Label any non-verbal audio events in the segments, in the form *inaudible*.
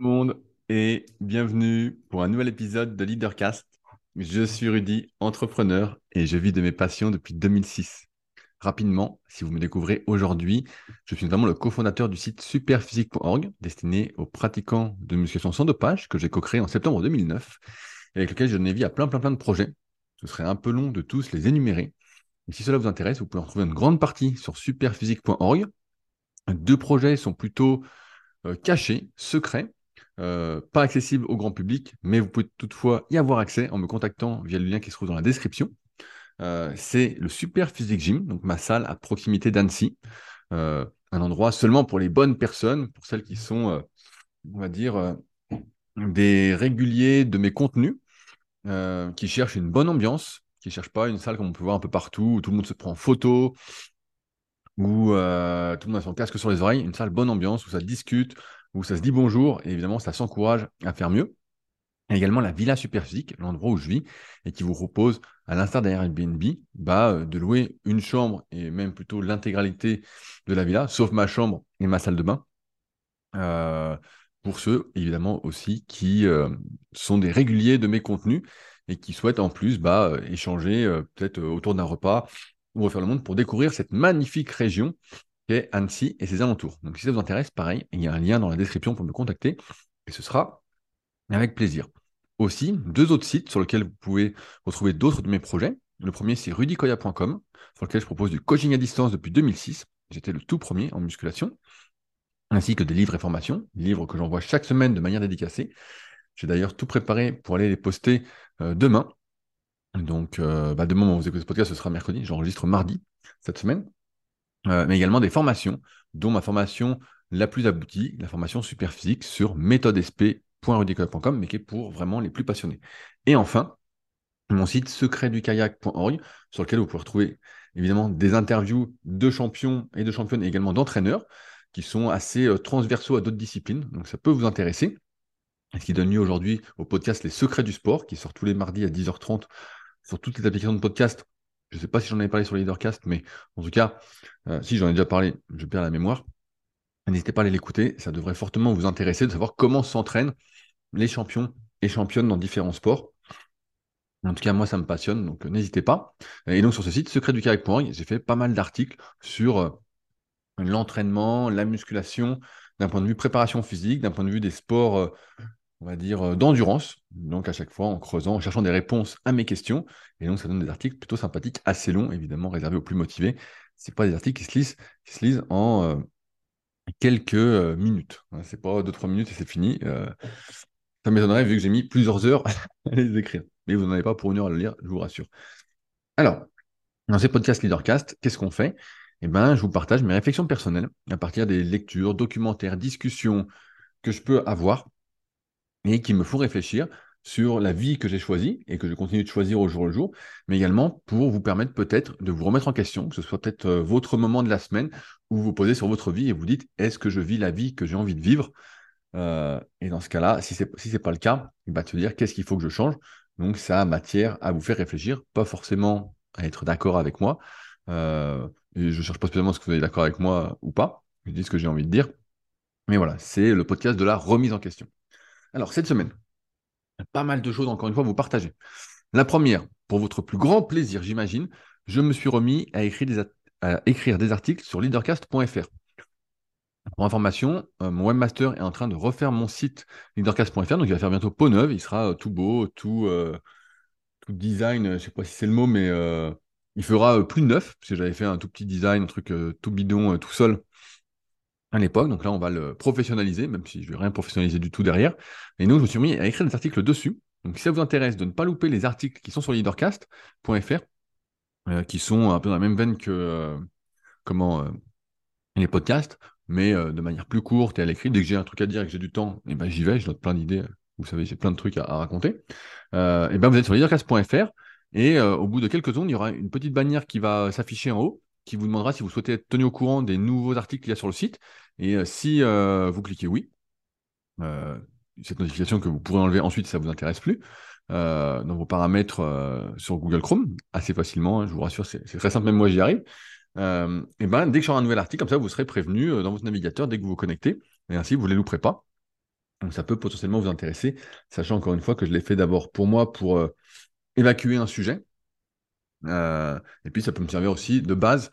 le monde et bienvenue pour un nouvel épisode de Leadercast. Je suis Rudy, entrepreneur et je vis de mes passions depuis 2006. Rapidement, si vous me découvrez aujourd'hui, je suis notamment le cofondateur du site superphysique.org destiné aux pratiquants de musculation sans dopage que j'ai co-créé en septembre 2009 et avec lequel je n'ai vu à plein plein plein de projets. Ce serait un peu long de tous les énumérer. Et si cela vous intéresse, vous pouvez en trouver une grande partie sur superphysique.org. Deux projets sont plutôt euh, cachés, secrets, euh, pas accessibles au grand public, mais vous pouvez toutefois y avoir accès en me contactant via le lien qui se trouve dans la description. Euh, c'est le Super Physique Gym, donc ma salle à proximité d'Annecy. un endroit seulement pour les bonnes personnes, pour celles qui sont, on va dire, des réguliers de mes contenus, qui cherchent une bonne ambiance, qui ne cherchent pas une salle comme on peut voir un peu partout, où tout le monde se prend en photo, où euh, tout le monde a son casque sur les oreilles, une salle bonne ambiance, où ça discute, où ça se dit bonjour, et évidemment, ça s'encourage à faire mieux. Également la Villa Superphysique, l'endroit où je vis, et qui vous propose, à l'instar d'un Airbnb, bah, euh, de louer une chambre, et même plutôt l'intégralité de la villa, sauf ma chambre et ma salle de bain. Euh, pour ceux, évidemment, aussi qui sont des réguliers de mes contenus et qui souhaitent en plus bah, échanger peut-être autour d'un repas ou refaire le monde pour découvrir cette magnifique région qu'est Annecy et ses alentours. Donc si ça vous intéresse, pareil, il y a un lien dans la description pour me contacter et ce sera avec plaisir. Aussi, deux autres sites sur lesquels vous pouvez retrouver d'autres de mes projets. Le premier, c'est rudicoya.com, sur lequel je propose du coaching à distance depuis 2006. J'étais le tout premier en musculation, ainsi que des livres et formations, livres que j'envoie chaque semaine de manière dédicacée. J'ai d'ailleurs tout préparé pour aller les poster euh, demain. Donc, euh, bah, demain, vous écoutez ce podcast, ce sera mercredi. J'enregistre mardi cette semaine. Euh, mais également des formations, dont ma formation la plus aboutie, la formation super physique sur méthodesp.rudicola.com, mais qui est pour vraiment les plus passionnés. Et enfin, mon site secretdukayak.org, sur lequel vous pouvez retrouver évidemment des interviews de champions et de championnes, et également d'entraîneurs, qui sont assez euh, transversaux à d'autres disciplines. Donc, ça peut vous intéresser. Ce qui donne lieu aujourd'hui au podcast Les Secrets du Sport, qui sort tous les mardis à 10h30 sur toutes les applications de podcast. Je ne sais pas si j'en avais parlé sur Leadercast, mais en tout cas, euh, si j'en ai déjà parlé, je perds la mémoire. N'hésitez pas à aller l'écouter, ça devrait fortement vous intéresser de savoir comment s'entraînent les champions et championnes dans différents sports. En tout cas, moi, ça me passionne, donc euh, n'hésitez pas. Et donc, sur ce site, secretducarrec.org, j'ai fait pas mal d'articles sur euh, l'entraînement, la musculation, d'un point de vue préparation physique, d'un point de vue des sports on va dire, euh, d'endurance. Donc, à chaque fois, en creusant, en cherchant des réponses à mes questions. Et donc, ça donne des articles plutôt sympathiques, assez longs, évidemment, réservés aux plus motivés. Ce pas des articles qui se lisent, qui se lisent en euh, quelques euh, minutes. Ce c'est pas deux, trois minutes et c'est fini. ça m'étonnerait vu que j'ai mis plusieurs heures *laughs* à les écrire. Mais vous n'en avez pas pour une heure à le lire, je vous rassure. Alors, dans ces podcasts Leadercast, qu'est-ce qu'on fait? Eh bien, je vous partage mes réflexions personnelles à partir des lectures, documentaires, discussions que je peux avoir et qui me font réfléchir sur la vie que j'ai choisie et que je continue de choisir au jour le jour, mais également pour vous permettre peut-être de vous remettre en question, que ce soit peut-être euh, votre moment de la semaine où vous vous posez sur votre vie et vous dites est-ce que je vis la vie que j'ai envie de vivre? Euh, Et dans ce cas-là, si ce n'est pas le cas, va te dire qu'est-ce qu'il faut que je change? Donc ça a matière à vous faire réfléchir, pas forcément à être d'accord avec moi. Euh, et je ne cherche pas spécialement ce que vous êtes d'accord avec moi ou pas. Je dis ce que j'ai envie de dire. Mais voilà, c'est le podcast de la remise en question. Alors, cette semaine, pas mal de choses, encore une fois, à vous partager. La première, pour votre plus grand plaisir, j'imagine, je me suis remis à écrire des, articles sur leadercast.fr. Pour information, euh, mon webmaster est en train de refaire mon site leadercast.fr, donc il va faire bientôt peau neuve, il sera euh, tout beau, tout, euh, design, je ne sais pas si c'est le mot, mais il fera plus neuf, parce que j'avais fait un tout petit design, un truc tout bidon, tout seul, à l'époque. Donc là, on va le professionnaliser, même si je ne vais rien professionnaliser du tout derrière. Et nous, je me suis mis à écrire des articles dessus. Donc si ça vous intéresse de ne pas louper les articles qui sont sur leadercast.fr, euh, qui sont un peu dans la même veine que euh, comment, euh, les podcasts, mais de manière plus courte et à l'écrit, dès que j'ai un truc à dire et que j'ai du temps, eh ben, j'y vais, je plein d'idées. Vous savez, j'ai plein de trucs à, raconter. et ben, vous êtes sur leadercast.fr et au bout de quelques secondes, il y aura une petite bannière qui va s'afficher en haut qui vous demandera si vous souhaitez être tenu au courant des nouveaux articles qu'il y a sur le site. Et euh, si euh, vous cliquez oui, euh, cette notification que vous pourrez enlever ensuite si ça ne vous intéresse plus, dans vos paramètres sur Google Chrome, assez facilement, hein, je vous rassure, c'est très simple, même moi j'y arrive. et ben, dès que j'aurai un nouvel article, comme ça, vous serez prévenu dans votre navigateur dès que vous vous connectez, et ainsi vous ne les louperez pas. Donc ça peut potentiellement vous intéresser, sachant encore une fois que je l'ai fait d'abord pour moi pour évacuer un sujet. Euh, et puis ça peut me servir aussi de base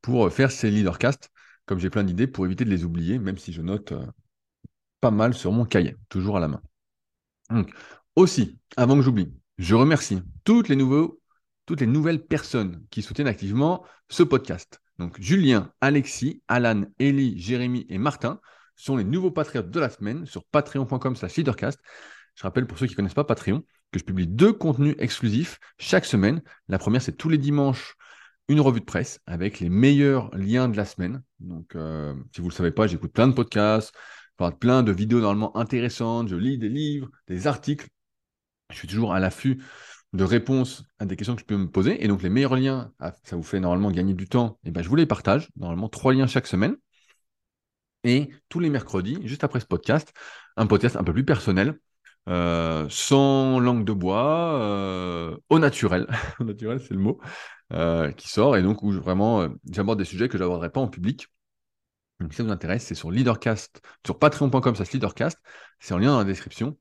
pour faire ces leadercasts, comme j'ai plein d'idées, pour éviter de les oublier, même si je note euh, pas mal sur mon cahier, toujours à la main. Aussi, avant que j'oublie, je remercie toutes les, nouveaux, toutes les nouvelles personnes qui soutiennent activement ce podcast. Donc, Julien, Alexis, Alan, Ellie, Jérémy et Martin sont les nouveaux patriotes de la semaine sur patreon.com slash leadercast. Je rappelle pour ceux qui ne connaissent pas Patreon que je publie deux contenus exclusifs chaque semaine. La première, c'est tous les dimanches, une revue de presse avec les meilleurs liens de la semaine. Donc, euh, si vous ne le savez pas, j'écoute plein de podcasts, plein de vidéos normalement intéressantes, je lis des livres, des articles. Je suis toujours à l'affût de réponses à des questions que je peux me poser. Et donc, les meilleurs liens, ah, ça vous fait normalement gagner du temps, et ben, je vous les partage. Normalement, trois liens chaque semaine. Et tous les mercredis, juste après ce podcast, un podcast un peu plus personnel, euh, sans langue de bois, euh, au naturel. *laughs* au naturel, c'est le mot, euh, qui sort. Et donc, où vraiment, j'aborde des sujets que je n'aborderai pas en public. Si ça vous intéresse, c'est sur leadercast, sur patreon.com, ça leadercast. C'est en lien dans la description.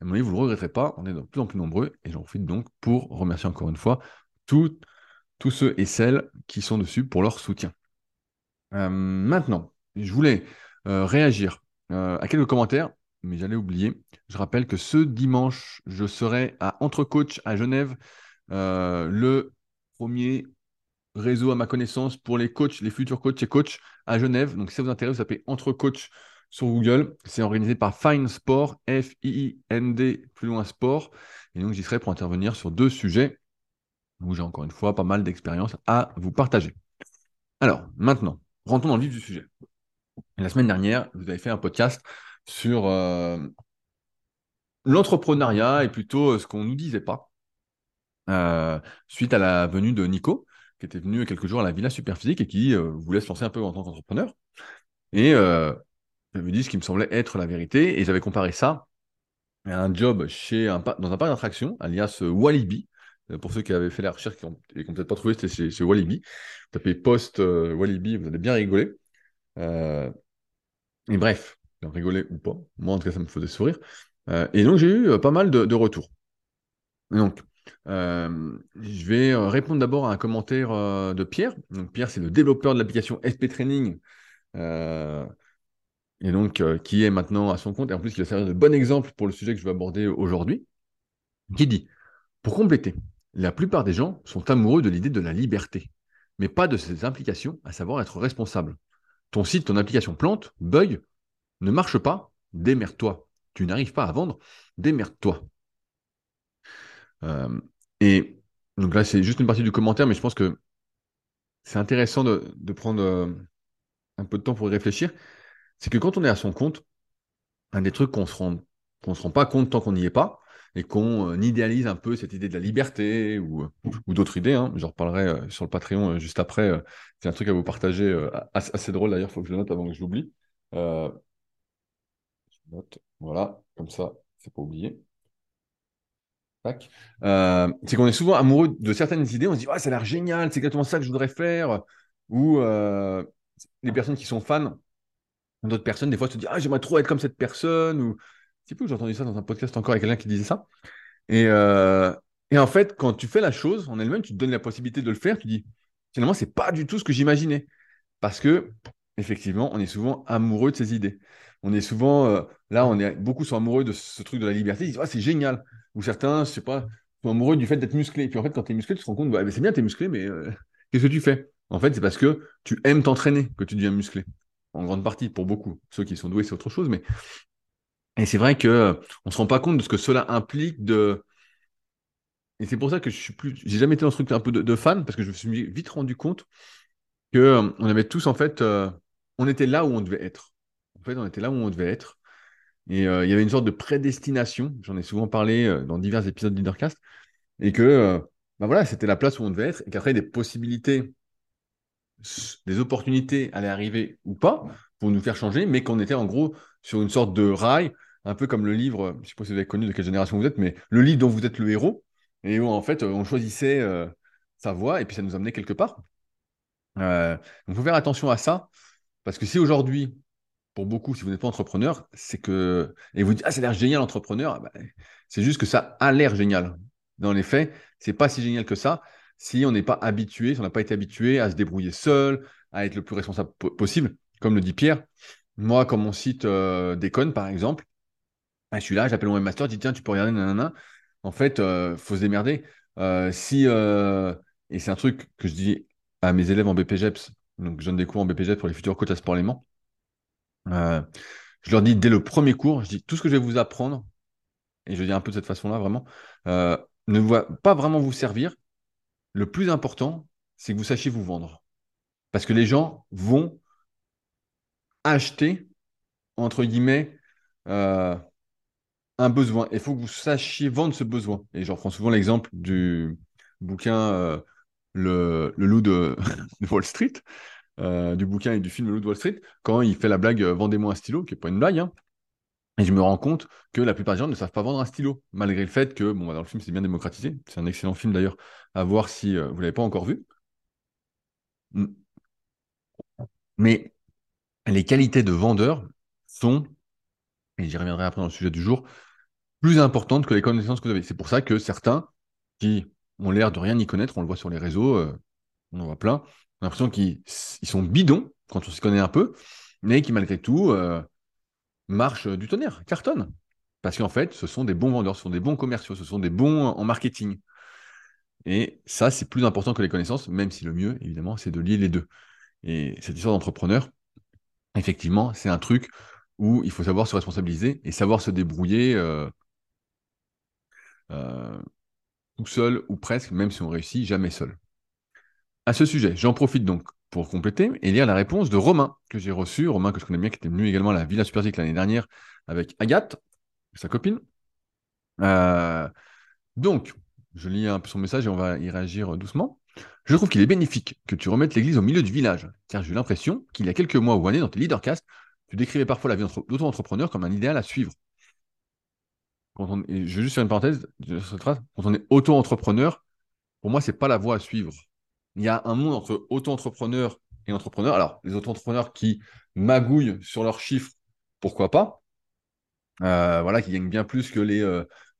À vous ne le regretterez pas. On est de plus en plus nombreux. Et j'en profite donc pour remercier encore une fois tous ceux et celles qui sont dessus pour leur soutien. maintenant, je voulais réagir à quelques commentaires mais j'allais oublier. Je rappelle que ce dimanche, je serai à Entre Coach à Genève, euh, le premier réseau à ma connaissance pour les coachs, les futurs coachs et coachs à Genève. Donc, si ça vous intéresse, vous tapez Entre Coach sur Google. C'est organisé par Fine Sport, F-I-I-N-D, plus loin sport. Et donc, j'y serai pour intervenir sur deux sujets où j'ai encore une fois pas mal d'expérience à vous partager. Alors, maintenant, rentrons dans le vif du sujet. La semaine dernière, vous avez fait un podcast sur euh, l'entrepreneuriat et plutôt euh, ce qu'on ne nous disait pas. Euh, suite à la venue de Nico, qui était venu quelques jours à la Villa Superphysique et qui voulait se lancer un peu en tant qu'entrepreneur. Et je lui dis ce qui me semblait être la vérité. Et j'avais comparé ça à un job chez un, dans un parc d'attractions, alias Walibi. Pour ceux qui avaient fait la recherche et qui n'ont peut-être pas trouvé, c'était chez, Walibi. Tapez post Walibi, vous allez bien rigoler. et bref, rigoler ou pas. Moi, en tout cas, ça me faisait sourire. Euh, et donc, j'ai eu euh, pas mal de, retours. Donc, euh, je vais répondre d'abord à un commentaire de Pierre. Donc, Pierre, c'est le développeur de l'application SP Training. et donc, qui est maintenant à son compte. Et en plus, il va servir de bon exemple pour le sujet que je vais aborder aujourd'hui. Qui dit Pour compléter, la plupart des gens sont amoureux de l'idée de la liberté, mais pas de ses implications, à savoir être responsable. Ton site, ton application plante, bug, ne marche pas, démerde-toi. Tu n'arrives pas à vendre, démerde-toi. Euh, et donc là, c'est juste une partie du commentaire, mais je pense que c'est intéressant de, prendre euh, un peu de temps pour y réfléchir. C'est que quand on est à son compte, un des trucs qu'on ne se, rend, se rend pas compte tant qu'on n'y est pas, et qu'on euh, idéalise un peu cette idée de la liberté ou, d'autres idées. Hein. J'en reparlerai sur le Patreon juste après. c'est un truc à vous partager assez, drôle d'ailleurs, il faut que je le note avant que je l'oublie. Voilà, comme ça, c'est pas oublié. Euh, c'est qu'on est souvent amoureux de certaines idées, on se dit ça a l'air génial, c'est exactement ça que je voudrais faire. Ou euh, les personnes qui sont fans d'autres personnes, des fois, se disent ah, j'aimerais trop être comme cette personne. Ou un peu, j'ai entendu ça dans un podcast encore avec quelqu'un qui disait ça. Et, euh, et en fait, quand tu fais la chose en elle-même, tu te donnes la possibilité de le faire, tu dis finalement, c'est pas du tout ce que j'imaginais. Parce que, effectivement, on est souvent amoureux de ces idées on est souvent, euh, là, on est beaucoup sont amoureux de ce truc de la liberté. Ils disent, c'est génial. Ou certains, je sais pas, sont amoureux du fait d'être musclé. Et puis en fait, quand tu es musclé, tu te rends compte, bah, c'est bien, tu es musclé, mais euh, *laughs* qu'est-ce que tu fais? En fait, c'est parce que tu aimes t'entraîner que tu deviens musclé. En grande partie, pour beaucoup. Ceux qui sont doués, c'est autre chose. Mais... Et c'est vrai qu'on euh, ne se rend pas compte de ce que cela implique de. Et c'est pour ça que je suis plus. J'ai jamais été dans ce truc un peu de, fan, parce que je me suis vite rendu compte qu'on on avait tous, en fait, on était là où on devait être fait, on était là où on devait être. Et euh, il y avait une sorte de prédestination, j'en ai souvent parlé euh, dans divers épisodes de et que euh, bah voilà, c'était la place où on devait être, et qu'après, des possibilités, des opportunités allaient arriver ou pas pour nous faire changer, mais qu'on était en gros sur une sorte de rail, un peu comme le livre, je ne sais pas si vous avez connu de quelle génération vous êtes, mais le livre dont vous êtes le héros, et où en fait, on choisissait sa voie, et puis ça nous amenait quelque part. donc, il faut faire attention à ça, parce que si aujourd'hui, pour beaucoup, si vous n'êtes pas entrepreneur, c'est que. Et vous dites, ah, ça a l'air génial, entrepreneur. Ah, bah, c'est juste que ça a l'air génial. Dans les faits, c'est pas si génial que ça si on n'est pas habitué, si on n'a pas été habitué à se débrouiller seul, à être le plus responsable possible. Comme le dit Pierre, moi, quand mon site euh, déconne, par exemple, ah, je suis là, j'appelle mon master, je dis tiens, tu peux regarder, nanana. En fait, il euh, faut se démerder. Euh, si, et c'est un truc que je dis à mes élèves en BPGEPS, donc je donne des cours en BPGEPS pour les futurs coachs à Sport Léman. Je leur dis dès le premier cours, je dis tout ce que je vais vous apprendre, et je dis un peu de cette façon-là vraiment, ne va pas vraiment vous servir. Le plus important, c'est que vous sachiez vous vendre. Parce que les gens vont acheter, entre guillemets, euh, un besoin. Il faut que vous sachiez vendre ce besoin. Et j'en prends souvent l'exemple du bouquin euh, le, loup *laughs* de, Wall Street, euh, du bouquin et du film Le loup de Wall Street, quand il fait la blague Vendez-moi un stylo, qui n'est pas une blague. Hein. et je me rends compte que la plupart des gens ne savent pas vendre un stylo, malgré le fait que, bon, bah, dans le film, c'est bien démocratisé. C'est un excellent film d'ailleurs, à voir si vous ne l'avez pas encore vu. Mais les qualités de vendeur sont, et j'y reviendrai après dans le sujet du jour, plus importantes que les connaissances que vous avez. C'est pour ça que certains qui ont l'air de rien y connaître, on le voit sur les réseaux, euh, on en voit plein, on a l'impression qu'ils sont bidons quand on s'y connaît un peu, mais qui malgré tout euh, marchent du tonnerre, cartonnent. Parce qu'en fait, ce sont des bons vendeurs, ce sont des bons commerciaux, ce sont des bons en marketing. Et ça, c'est plus important que les connaissances, même si le mieux, évidemment, c'est de lier les deux. Et cette histoire d'entrepreneur, effectivement, c'est un truc où il faut savoir se responsabiliser et savoir se débrouiller euh, euh, tout seul ou presque, même si on réussit jamais seul. À ce sujet, j'en profite donc pour compléter et lire la réponse de Romain, que j'ai reçu, Romain que je connais bien, qui était venu également à la Villa Superzik l'année dernière avec Agathe, sa copine. Euh, donc, je lis un peu son message et on va y réagir doucement. Je trouve qu'il est bénéfique que tu remettes l'église au milieu du village, car j'ai eu l'impression qu'il y a quelques mois ou années dans tes leadercasts, tu décrivais parfois la vie d'auto-entrepreneur comme un idéal à suivre. Je vais juste faire une parenthèse quand on est auto-entrepreneur, pour moi, ce n'est pas la voie à suivre. Il y a un monde entre auto-entrepreneur et entrepreneur. Alors, les auto-entrepreneurs qui magouillent sur leurs chiffres, pourquoi pas? Euh, Voilà, qui gagnent bien plus que les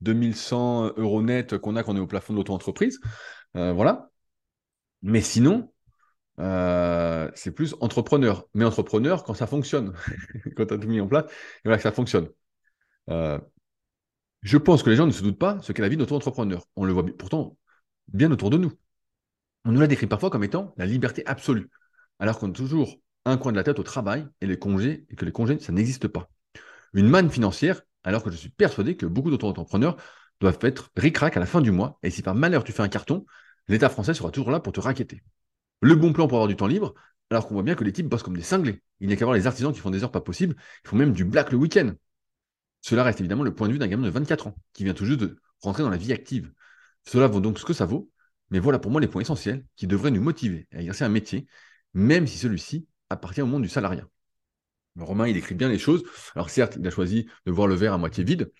2100 euh, euros nets qu'on a quand on est au plafond de l'auto-entreprise. Euh, voilà. Mais sinon, euh, c'est plus entrepreneur. Mais entrepreneur quand ça fonctionne, *laughs* quand tu as tout mis en place, et voilà que ça fonctionne. Je pense que les gens ne se doutent pas ce qu'est la vie d'auto-entrepreneur. On le voit pourtant bien autour de nous. On nous la décrit parfois comme étant la liberté absolue, alors qu'on a toujours un coin de la tête au travail et les congés, et que les congés, ça n'existe pas. Une manne financière, alors que je suis persuadé que beaucoup d'auto-entrepreneurs doivent être ric-rac à la fin du mois, et si par malheur tu fais un carton, l'État français sera toujours là pour te raqueter. Le bon plan pour avoir du temps libre, alors qu'on voit bien que les types bossent comme des cinglés. Il n'y a qu'à voir les artisans qui font des heures pas possibles, ils font même du black le week-end. Cela reste évidemment le point de vue d'un gamin de 24 ans, qui vient tout juste de rentrer dans la vie active. Cela vaut donc ce que ça vaut, mais voilà pour moi les points essentiels qui devraient nous motiver à exercer un métier, même si celui-ci appartient au monde du salariat. Romain, il écrit bien les choses. Alors certes, il a choisi de voir le verre à moitié vide,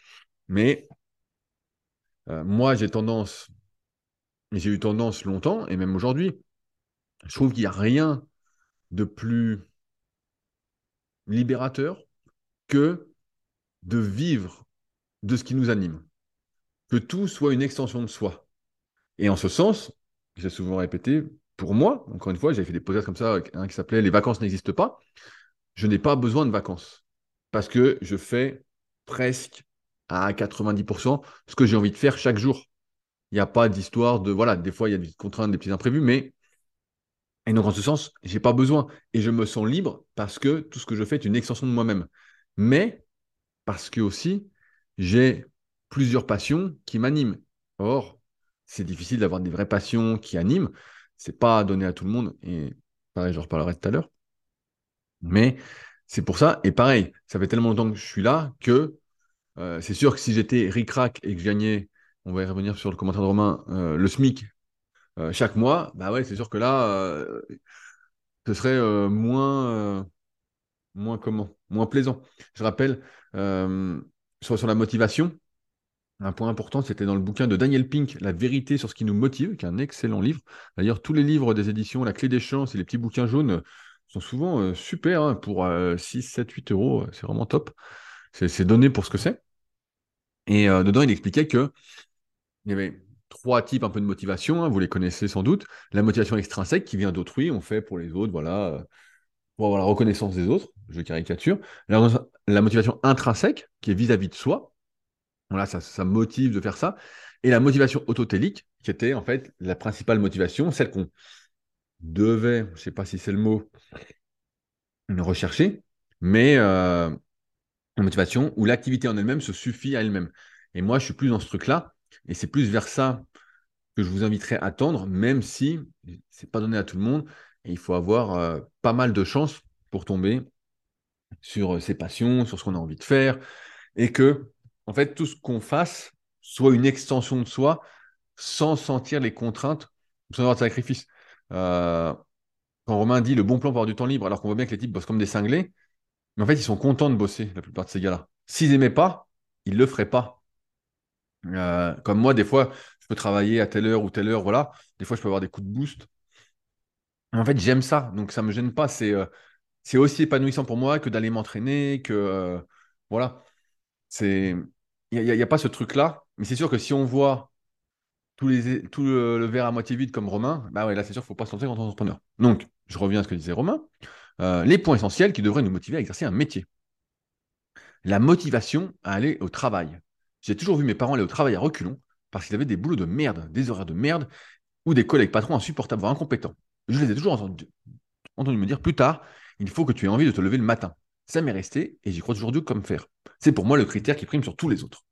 mais euh, moi j'ai tendance j'ai eu tendance longtemps, et même aujourd'hui, je trouve qu'il n'y a rien de plus libérateur que de vivre de ce qui nous anime. Que tout soit une extension de soi. Et en ce sens, j'ai souvent répété, pour moi, encore une fois, j'ai fait des podcasts comme ça, un qui s'appelait Les vacances n'existent pas. Je n'ai pas besoin de vacances. Parce que je fais presque à 90% ce que j'ai envie de faire chaque jour. Il n'y a pas d'histoire de. Voilà, des fois, il y a des contraintes, des petits imprévus, mais. Et donc, en ce sens, je n'ai pas besoin. Et je me sens libre parce que tout ce que je fais est une extension de moi-même. Mais parce que aussi, j'ai plusieurs passions qui m'animent. Or, c'est difficile d'avoir des vraies passions qui animent. C'est pas donné à tout le monde. Et pareil, je reparlerai tout à l'heure. Mais c'est pour ça. Et pareil, ça fait tellement longtemps que je suis là que euh, c'est sûr que si j'étais ric-rac et que je gagnais on va y revenir sur le commentaire de Romain, euh, le SMIC euh, chaque mois, bah ouais, c'est sûr que là, ce serait moins, moins comment Moins plaisant. Je rappelle, sur la motivation, un point important, c'était dans le bouquin de Daniel Pink, La vérité sur ce qui nous motive, qui est un excellent livre. D'ailleurs, tous les livres des éditions La Clé des Chances et les petits bouquins jaunes sont souvent euh, super hein, pour 6, 7, 8 euros. C'est vraiment top. C'est donné pour ce que c'est. Et dedans, il expliquait que il y avait trois types un peu de motivation, hein, vous les connaissez sans doute. La motivation extrinsèque qui vient d'autrui, on fait pour les autres, voilà, pour la reconnaissance des autres, je caricature. La motivation intrinsèque qui est vis-à-vis de soi, voilà, ça, ça motive de faire ça. Et la motivation autotélique, qui était en fait la principale motivation, celle qu'on devait, je ne sais pas si c'est le mot, rechercher, mais euh, la motivation où l'activité en elle-même se suffit à elle-même. Et moi, je suis plus dans ce truc-là, et c'est plus vers ça que je vous inviterai à tendre, même si c'est pas donné à tout le monde, il faut avoir euh, pas mal de chance pour tomber sur euh, ses passions, sur ce qu'on a envie de faire, et que, en fait, tout ce qu'on fasse soit une extension de soi, sans sentir les contraintes, sans avoir de sacrifice. Euh, quand Romain dit le bon plan pour avoir du temps libre, alors qu'on voit bien que les types bossent comme des cinglés, mais en fait, ils sont contents de bosser, la plupart de ces gars-là. S'ils n'aimaient pas, ils ne le feraient pas. Euh, comme moi, des fois, je peux travailler à telle heure ou telle heure, voilà. Des fois, je peux avoir des coups de boost. En fait, j'aime ça, donc ça ne me gêne pas. Euh, c'est aussi épanouissant pour moi que d'aller m'entraîner, que voilà. C'est il n'y a, pas ce truc-là, mais c'est sûr que si on voit tout le, verre à moitié vide comme Romain, bah ouais, là c'est sûr qu'il ne faut pas se lancer en entrepreneur. Donc, je reviens à ce que disait Romain. Euh, les points essentiels qui devraient nous motiver à exercer un métier. La motivation à aller au travail. J'ai toujours vu mes parents aller au travail à reculons parce qu'ils avaient des boulots de merde, des horaires de merde ou des collègues patrons insupportables, voire incompétents. Je les ai toujours entendus entendu me dire plus tard, il faut que tu aies envie de te lever le matin. Ça m'est resté et j'y crois toujours dur comme faire. C'est pour moi le critère qui prime sur tous les autres.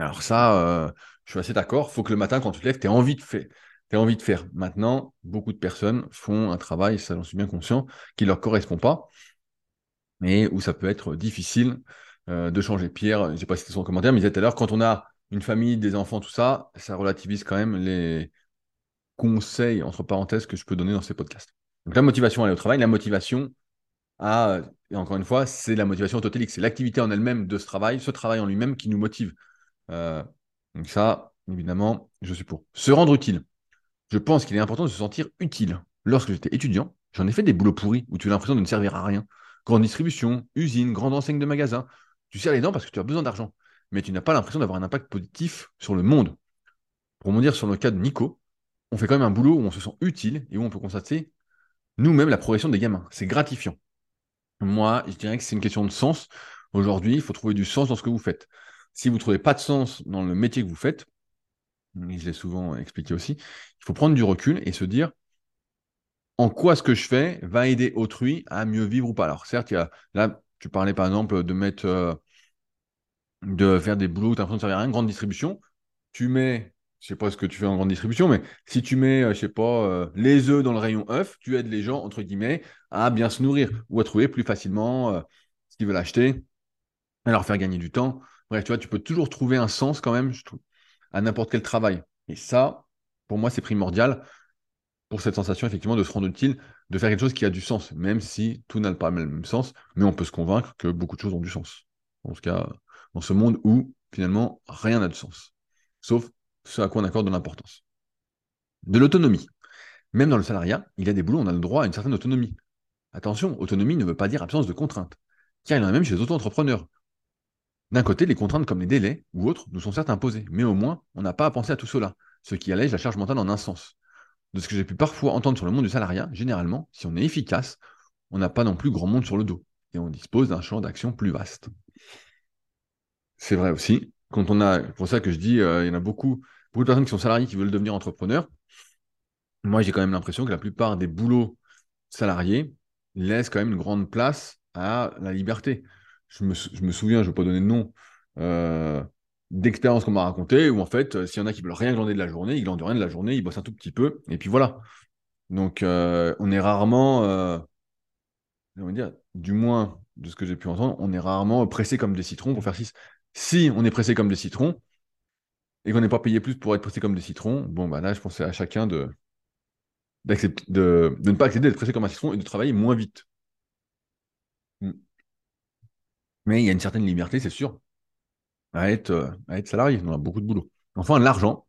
Alors ça, euh, je suis assez d'accord. Il faut que le matin, quand tu te lèves, tu aies envie de faire. envie de faire. Maintenant, beaucoup de personnes font un travail, ça j'en suis bien conscient, qui ne leur correspond pas, mais où ça peut être difficile euh, de changer. Pierre, je ne sais pas si c'était son commentaire, mais il disait tout à l'heure, quand on a une famille, des enfants, tout ça, ça relativise quand même les conseils, entre parenthèses, que je peux donner dans ces podcasts. Donc la motivation à aller au travail, la motivation à, et encore une fois, c'est la motivation autotélique, c'est l'activité en elle-même de ce travail, ce travail en lui-même qui nous motive. Euh, donc ça, évidemment, je suis pour. Se rendre utile. Je pense qu'il est important de se sentir utile. Lorsque j'étais étudiant, j'en ai fait des boulots pourris où tu as l'impression de ne servir à rien. Grande distribution, usine, grande enseigne de magasin. Tu serres les dents parce que tu as besoin d'argent, mais tu n'as pas l'impression d'avoir un impact positif sur le monde. Pour me dire sur le cas de Nico, on fait quand même un boulot où on se sent utile et où on peut constater nous-mêmes la progression des gamins. C'est gratifiant. Moi, je dirais que c'est une question de sens. Aujourd'hui, il faut trouver du sens dans ce que vous faites. Si vous ne trouvez pas de sens dans le métier que vous faites, je l'ai souvent expliqué aussi, il faut prendre du recul et se dire en quoi ce que je fais va aider autrui à mieux vivre ou pas? Alors certes, là, tu parlais par exemple de mettre, euh, de faire des boulots, tu as l'impression de à rien, grande distribution. Tu mets, je sais pas ce que tu fais en grande distribution, mais si tu mets, euh, je sais pas, euh, les œufs dans le rayon œufs, tu aides les gens, entre guillemets, à bien se nourrir ou à trouver plus facilement ce qu'ils veulent acheter, à leur faire gagner du temps. Bref, tu vois, tu peux toujours trouver un sens quand même, à n'importe quel travail. Et ça, pour moi, c'est primordial pour cette sensation, effectivement, de se rendre utile, de faire quelque chose qui a du sens, même si tout n'a pas le même sens, mais on peut se convaincre que beaucoup de choses ont du sens. En tout cas, dans ce monde où, finalement, rien n'a de sens. Sauf ce à quoi on accorde de l'importance. De l'autonomie. Même dans le salariat, il y a des boulots on a le droit à une certaine autonomie. Attention, autonomie ne veut pas dire absence de contraintes. Car il y en a même chez les auto-entrepreneurs. D'un côté, les contraintes comme les délais ou autres nous sont certes imposées, mais au moins, on n'a pas à penser à tout cela, ce qui allège la charge mentale en un sens. De ce que j'ai pu parfois entendre sur le monde du salariat, généralement, si on est efficace, on n'a pas non plus grand monde sur le dos, et on dispose d'un champ d'action plus vaste. C'est vrai aussi, quand on a, pour ça que je dis, euh, il y en a beaucoup, beaucoup de personnes qui sont salariés qui veulent devenir entrepreneurs. Moi, j'ai quand même l'impression que la plupart des boulots salariés laissent quand même une grande place à la liberté je me, souviens, je ne vais pas donner de nom, euh, d'expériences qu'on m'a racontées, où en fait, euh, s'il y en a qui veulent rien glander de la journée, ils glandent rien de la journée, ils bossent un tout petit peu, et puis voilà. Donc, euh, on est rarement, dire, du moins de ce que j'ai pu entendre, on est rarement pressé comme des citrons pour faire 6. Si on est pressé comme des citrons, et qu'on n'est pas payé plus pour être pressé comme des citrons, bon, bah là, je pensais à chacun de, de, de ne pas accepter d'être pressé comme un citron et de travailler moins vite. Mais il y a une certaine liberté, c'est sûr, à être, euh, à salarié. On a beaucoup de boulot. Enfin, l'argent,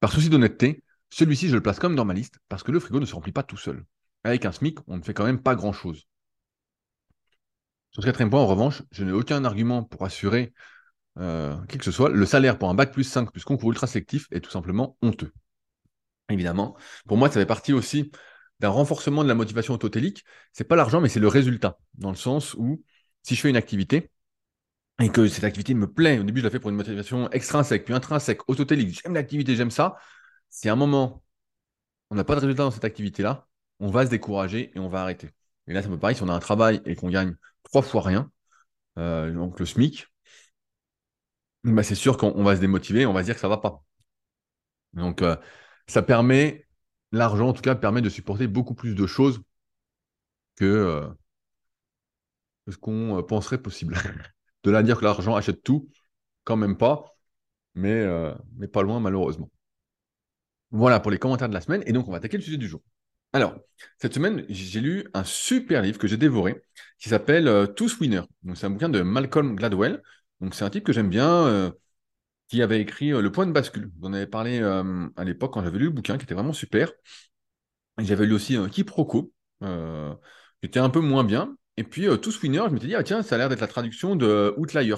par souci d'honnêteté, celui-ci, je le place comme normaliste parce que le frigo ne se remplit pas tout seul. avec un SMIC, on ne fait quand même pas grand-chose. Sur ce quatrième point, en revanche, je n'ai aucun argument pour assurer euh, qui que ce soit. Le salaire pour un bac plus 5 plus concours ultra sélectif est tout simplement honteux. Évidemment, pour moi, ça fait partie aussi d'un renforcement de la motivation autotélique. C'est pas l'argent, mais c'est le résultat. Dans le sens où, si je fais une activité, et que cette activité me plaît, au début je la fais pour une motivation extrinsèque, puis intrinsèque, autotélique, j'aime l'activité, j'aime ça, si à un moment on n'a pas de résultat dans cette activité-là, on va se décourager et on va arrêter. Et là, un peu pareil, si on a un travail et qu'on gagne trois fois rien, euh, donc le SMIC, bah, c'est sûr qu'on va se démotiver, on va se dire que ça ne va pas. Donc, euh, ça permet, l'argent en tout cas, permet de supporter beaucoup plus de choses que, euh, ce qu'on penserait possible. *laughs* de là à dire que l'argent achète tout, quand même pas, mais, mais pas loin malheureusement. Voilà pour les commentaires de la semaine, et donc on va attaquer le sujet du jour. Alors, cette semaine, j'ai lu un super livre que j'ai dévoré qui s'appelle euh, Tous Winners. C'est un bouquin de Malcolm Gladwell. Donc, c'est un type que j'aime bien, euh, qui avait écrit euh, Le point de bascule. Vous en avez parlé à l'époque quand j'avais lu le bouquin, qui était vraiment super. J'avais lu aussi un Quiproquo, qui était un peu moins bien. Et puis, Tous Winners, je m'étais dit, ah tiens, ça a l'air d'être la traduction de Outliers.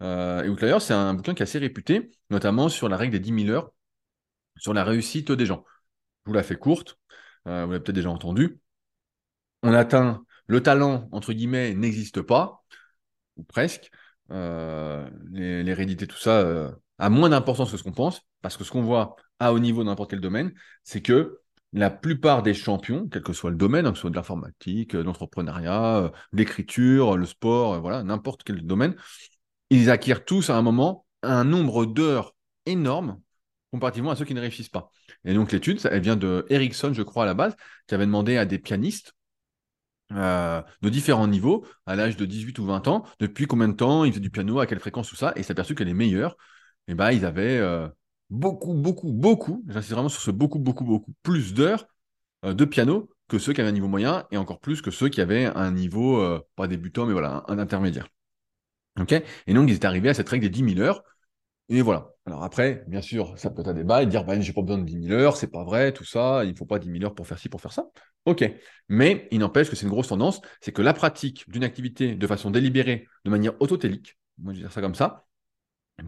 et Outliers, c'est un bouquin qui est assez réputé, notamment sur la règle des 10 000 heures, sur la réussite des gens. Je vous la fais courte. Euh, vous l'avez peut-être déjà entendu. On atteint le talent, entre guillemets, n'existe pas, ou presque. Euh, l'hérédité, tout ça, euh, a moins d'importance que ce qu'on pense, parce que ce qu'on voit à haut niveau dans n'importe quel domaine, c'est que la plupart des champions, quel que soit le domaine, hein, que ce soit de l'informatique, de l'entrepreneuriat, l'écriture, le sport, voilà, n'importe quel domaine, ils acquièrent tous à un moment un nombre d'heures énorme comparativement à ceux qui ne réussissent pas. Et donc l'étude, elle vient de Ericsson, je crois, à la base, qui avait demandé à des pianistes euh, de différents niveaux, à l'âge de 18 ou 20 ans, depuis combien de temps ils faisaient du piano, à quelle fréquence, tout ça, et s'est aperçu que les meilleurs, eh ben, ils avaient euh, beaucoup, beaucoup, beaucoup, j'insiste vraiment sur ce beaucoup, beaucoup, beaucoup, plus d'heures euh, de piano que ceux qui avaient un niveau moyen, et encore plus que ceux qui avaient un niveau, pas débutant, mais voilà, un, intermédiaire. Ok? Et donc, ils étaient arrivés à cette règle des 10 000 heures, et voilà. Alors après, bien sûr, ça peut être un débat et dire, ben, j'ai pas besoin de 10 000 heures, c'est pas vrai, tout ça, il faut pas 10 000 heures pour faire ci, pour faire ça. Ok. Mais il n'empêche que c'est une grosse tendance, c'est que la pratique d'une activité de façon délibérée, de manière autotélique, moi je vais dire ça comme ça,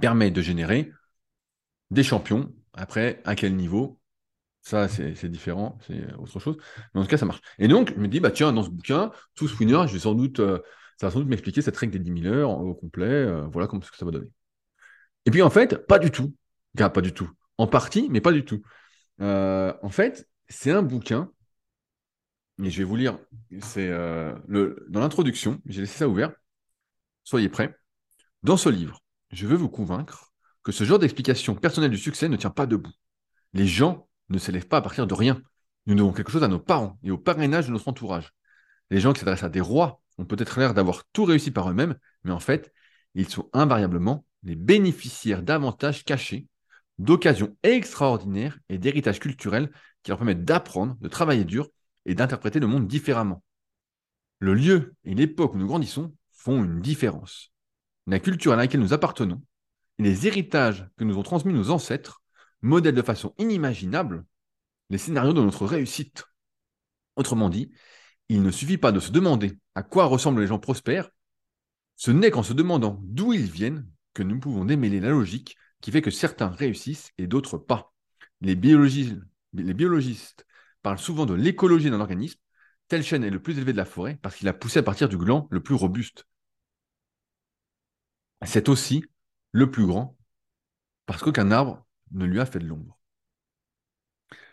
permet de générer des champions. Après, à quel niveau? Ça, c'est différent, c'est autre chose. Mais en tout cas, ça marche. Et donc, je me dis, bah tiens, dans ce bouquin, tous winners, sans doute, euh, ça va sans doute m'expliquer cette règle des 10 000 heures au complet. Euh, voilà comment ce que ça va donner. Et puis en fait, pas du tout. pas du tout. En partie, mais pas du tout. Euh, en fait, c'est un bouquin, et je vais vous lire, c'est euh, dans l'introduction, j'ai laissé ça ouvert. Soyez prêts. Dans ce livre, je veux vous convaincre que ce genre d'explication personnelle du succès ne tient pas debout. Les gens ne s'élèvent pas à partir de rien. Nous devons quelque chose à nos parents et au parrainage de notre entourage. Les gens qui s'adressent à des rois ont peut-être l'air d'avoir tout réussi par eux-mêmes, mais en fait, ils sont invariablement les bénéficiaires d'avantages cachés, d'occasions extraordinaires et d'héritages culturels qui leur permettent d'apprendre, de travailler dur et d'interpréter le monde différemment. Le lieu et l'époque où nous grandissons font une différence. La culture à laquelle nous appartenons les héritages que nous ont transmis nos ancêtres modèlent de façon inimaginable les scénarios de notre réussite. Autrement dit, il ne suffit pas de se demander à quoi ressemblent les gens prospères, ce n'est qu'en se demandant d'où ils viennent que nous pouvons démêler la logique qui fait que certains réussissent et d'autres pas. Les biologistes, les biologistes parlent souvent de l'écologie d'un organisme. Tel chêne est le plus élevé de la forêt parce qu'il a poussé à partir du gland le plus robuste. C'est aussi le plus grand parce qu'aucun arbre ne lui a fait de l'ombre.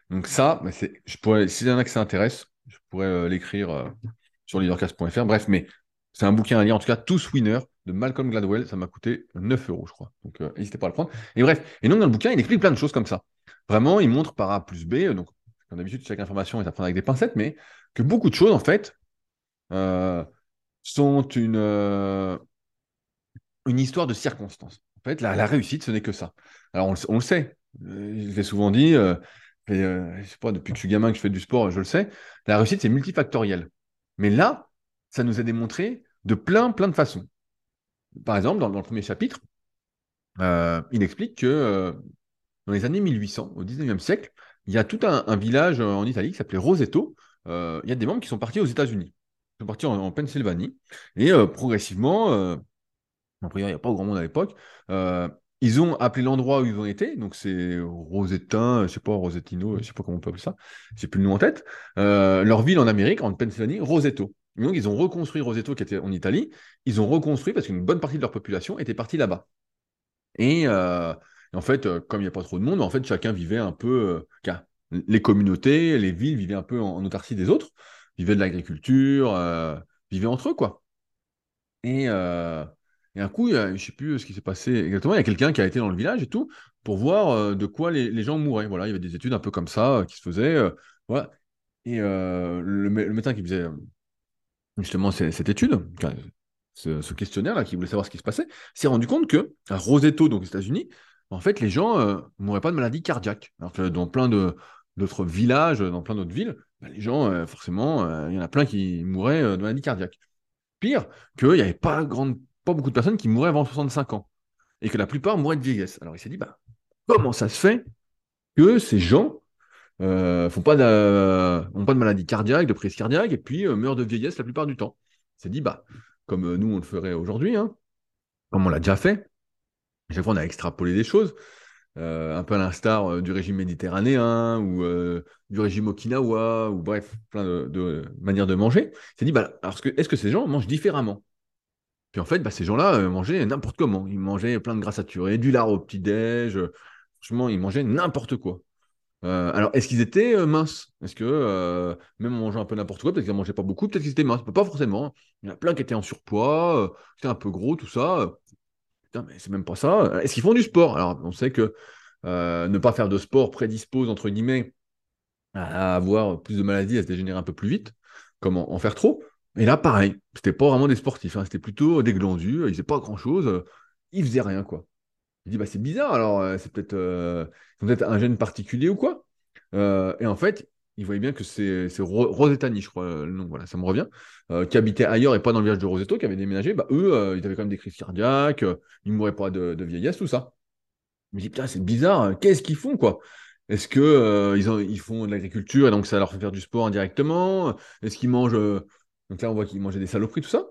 Donc ça, je pourrais, s'il y en a que ça intéresse, je pourrais euh, l'écrire euh, sur leadercast.fr. Bref, mais c'est un bouquin à lire, en tout cas, tous winners de Malcolm Gladwell. Ça m'a coûté 9 euros, je crois. Donc, euh, n'hésitez pas à le prendre. Et bref, et donc dans le bouquin, il explique plein de choses comme ça. Vraiment, il montre par A plus B, donc comme d'habitude, chaque information est à prendre avec des pincettes, mais que beaucoup de choses, en fait, sont une histoire de circonstances. En fait, la, réussite, ce n'est que ça. Alors, on, le sait. Je l'ai souvent dit, je sais pas, depuis que je suis gamin que je fais du sport, je le sais. La réussite, c'est multifactoriel. Mais là, ça nous est démontré de plein, plein de façons. Par exemple, dans, le premier chapitre, euh, il explique que euh, dans les années 1800, au 19e siècle, il y a tout un, village en Italie qui s'appelait Roseto, il y a des membres qui sont partis aux États-Unis. Ils sont partis en, Pennsylvanie. Et progressivement, après, il n'y a pas grand monde à l'époque, ils ont appelé l'endroit où ils ont été, donc c'est Rosettin, je sais pas, Rosettino, je sais pas comment on peut appeler ça, j'ai plus le nom en tête. leur ville en Amérique, en Pennsylvanie, Roseto. donc ils ont reconstruit Roseto qui était en Italie, ils ont reconstruit parce qu'une bonne partie de leur population était partie là-bas. Et, en fait, comme il n'y a pas trop de monde, en fait, chacun vivait un peu, les communautés, les villes vivaient un peu en, autarcie des autres, vivaient de l'agriculture, vivaient entre eux, quoi. Et, et un coup, je ne sais plus ce qui s'est passé exactement, il y a quelqu'un qui a été dans le village et tout, pour voir de quoi les, gens mouraient. Voilà, il y avait des études un peu comme ça qui se faisaient. voilà. Et le, médecin qui faisait justement cette étude, ce, questionnaire-là, qui voulait savoir ce qui se passait, s'est rendu compte que à Roseto, donc aux États-Unis, en fait, les gens ne mouraient pas de maladie cardiaque. Alors que dans plein d'autres villages, dans plein d'autres villes, bah, les gens, forcément, il y en a plein qui mouraient de maladie cardiaque. Pire, qu'il n'y avait pas, grande, pas beaucoup de personnes qui mouraient avant 65 ans. Et que la plupart mouraient de vieillesse. Alors il s'est dit, bah, comment ça se fait que ces gens euh, font pas n'ont pas de maladie cardiaque, de prise cardiaque, et puis euh, meurent de vieillesse la plupart du temps? Il s'est dit, bah, comme euh, nous on le ferait aujourd'hui, hein, comme on l'a déjà fait, chaque fois on a extrapolé des choses, euh, un peu à l'instar du régime méditerranéen ou du régime okinawa, ou bref, plein de, manières de manger. Il s'est dit, bah, est-ce que ces gens mangent différemment? Puis en fait, bah, ces gens-là mangeaient n'importe comment. Ils mangeaient plein de gras saturés, du lard au petit-déj, franchement, ils mangeaient n'importe quoi. Euh, alors, est-ce qu'ils étaient euh, minces? Est-ce que, euh, même en mangeant un peu n'importe quoi, peut-être qu'ils n'en mangeaient pas beaucoup, peut-être qu'ils étaient minces, pas forcément. Il y en a plein qui étaient en surpoids, qui étaient un peu gros, tout ça. Putain, mais c'est même pas ça. Est-ce qu'ils font du sport? Alors, on sait que ne pas faire de sport prédispose, entre guillemets, à avoir plus de maladies, à se dégénérer un peu plus vite, comme en, faire trop? Et là, pareil, c'était pas vraiment des sportifs, hein. c'était plutôt des glandus, ils faisaient pas grand-chose, ils faisaient rien, quoi. Je dis, bah, c'est bizarre, alors euh, c'est peut-être euh, peut un gène particulier ou quoi. Euh, et en fait, il voyait bien que c'est Rosetani, je crois, le nom, voilà, ça me revient, qui habitait ailleurs et pas dans le village de Roseto, qui avait déménagé. Bah, eux, ils avaient quand même des crises cardiaques, ils mouraient pas de, vieillesse, tout ça. Je me dis, putain, c'est bizarre, qu'est-ce qu'ils font, quoi? Est-ce qu'ils ils, ils font de l'agriculture et donc ça leur fait faire du sport indirectement? Est-ce qu'ils mangent. Donc là, on voit qu'ils mangeaient des saloperies, tout ça.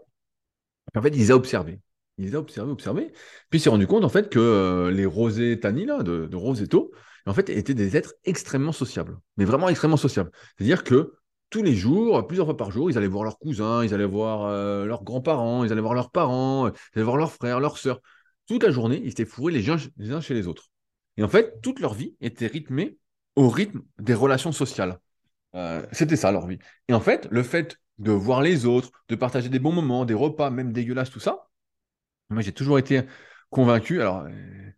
en fait, ils ont observé. Il les a observés, observés. Puis il s'est rendu compte en fait que euh, les rosés Tani là, de, de Rosetto, en fait, étaient des êtres extrêmement sociables. Mais vraiment extrêmement sociables. C'est-à-dire que tous les jours, plusieurs fois par jour, ils allaient voir leurs cousins, ils allaient voir euh, leurs grands-parents, ils allaient voir leurs parents, ils allaient voir leurs frères, leurs sœurs. Toute la journée, ils étaient fourrés les uns, les chez les autres. Et en fait, toute leur vie était rythmée au rythme des relations sociales. Euh, c'était ça leur vie. Et en fait, le fait de voir les autres, de partager des bons moments, des repas, même dégueulasses, tout ça, moi, j'ai toujours été convaincu, alors euh,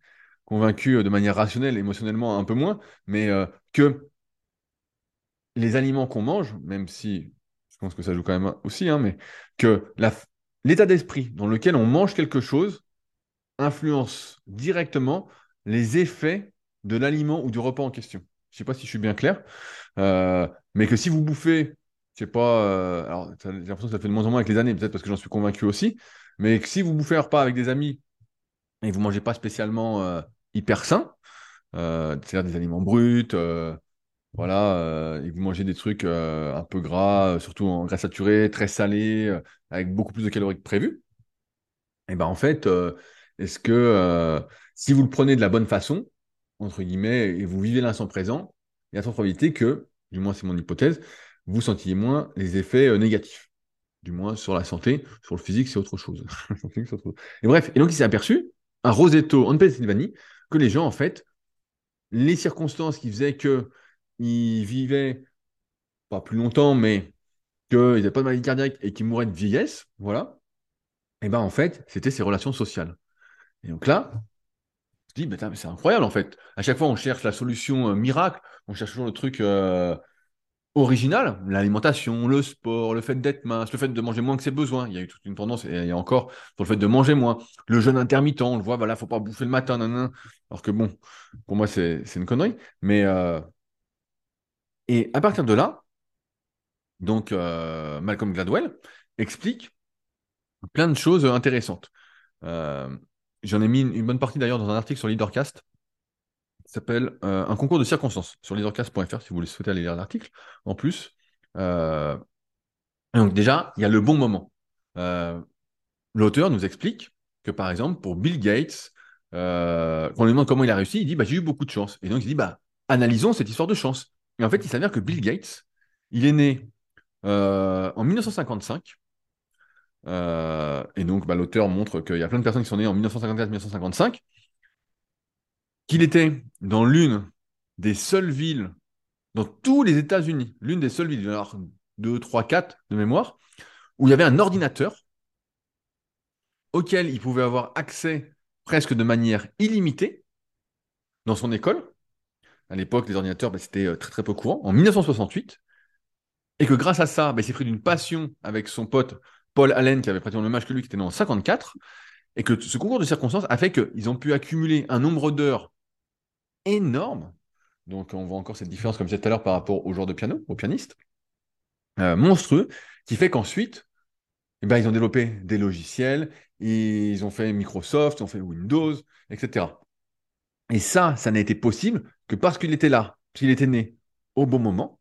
convaincu de manière rationnelle, émotionnellement un peu moins, mais euh, que les aliments qu'on mange, même si je pense que ça joue quand même aussi, hein, mais que l'état d'esprit dans lequel on mange quelque chose influence directement les effets de l'aliment ou du repas en question. Je ne sais pas si je suis bien clair, euh, mais que si vous bouffez, je sais pas, alors j'ai l'impression que ça fait de moins en moins avec les années, peut-être parce que j'en suis convaincu aussi, mais si vous bouffez un repas avec des amis et que vous mangez pas spécialement euh, hyper sain, euh, c'est-à-dire des aliments bruts, euh, voilà, et que vous mangez des trucs un peu gras, surtout en gras saturé, très salés, avec beaucoup plus de calories que prévu, et eh ben en fait, est-ce que si vous le prenez de la bonne façon, entre guillemets, et vous vivez l'instant présent, il y a trop probabilité que, du moins c'est mon hypothèse, vous sentiez moins les effets négatifs du moins sur la santé, sur *laughs* le physique, c'est autre chose. et bref, et donc il s'est aperçu, à Roseto, en Pennsylvanie, que les gens, en fait, les circonstances qui faisaient qu'ils vivaient pas plus longtemps, mais qu'ils n'avaient pas de maladie cardiaque et qu'ils mouraient de vieillesse, voilà, et ben en fait, c'était ces relations sociales. Et donc là, je dis, mais c'est incroyable en fait. À chaque fois, on cherche la solution euh, miracle, on cherche toujours le truc euh, original, l'alimentation, le sport, le fait d'être mince, le fait de manger moins que ses besoins. Il y a eu toute une tendance, et il y a encore, sur le fait de manger moins. Le jeûne intermittent, on le voit, voilà, faut pas bouffer le matin, nan, alors que bon, pour moi, c'est une connerie. Mais, euh, et à partir de là, donc, euh, Malcolm Gladwell explique plein de choses intéressantes. Euh, j'en ai mis une bonne partie d'ailleurs dans un article sur Leadercast s'appelle euh, Un concours de circonstances sur leadercast.fr si vous voulez souhaiter aller lire l'article. En plus, Euh, donc déjà, il y a le bon moment. Euh, l'auteur nous explique que par exemple, pour Bill Gates, quand on lui demande comment il a réussi, il dit bah, j'ai eu beaucoup de chance. Et donc il dit bah, analysons cette histoire de chance. Et en fait, il s'avère que Bill Gates, il est né en 1955. et donc, bah, l'auteur montre qu'il y a plein de personnes qui sont nées en 1954-1955 qu'il était dans l'une des seules villes, dans tous les États-Unis, l'une des seules villes, il y en a 2, 3, 4 de mémoire, où il y avait un ordinateur auquel il pouvait avoir accès presque de manière illimitée dans son école. À l'époque, les ordinateurs, bah, c'était euh, très très peu courant, en 1968. Et que grâce à ça, bah, il s'est pris d'une passion avec son pote Paul Allen, qui avait pratiquement le même âge que lui, qui était né en 54. Et que ce concours de circonstances a fait qu'ils ont pu accumuler un nombre d'heures énorme. Donc, on voit encore cette différence, comme je disais tout à l'heure, par rapport aux joueurs de piano, aux pianistes. Euh, monstrueux, qui fait qu'ensuite, eh ben, ils ont développé des logiciels, ils ont fait Microsoft, ils ont fait Windows, etc. Et ça, ça n'a été possible que parce qu'il était là, qu'il était né au bon moment,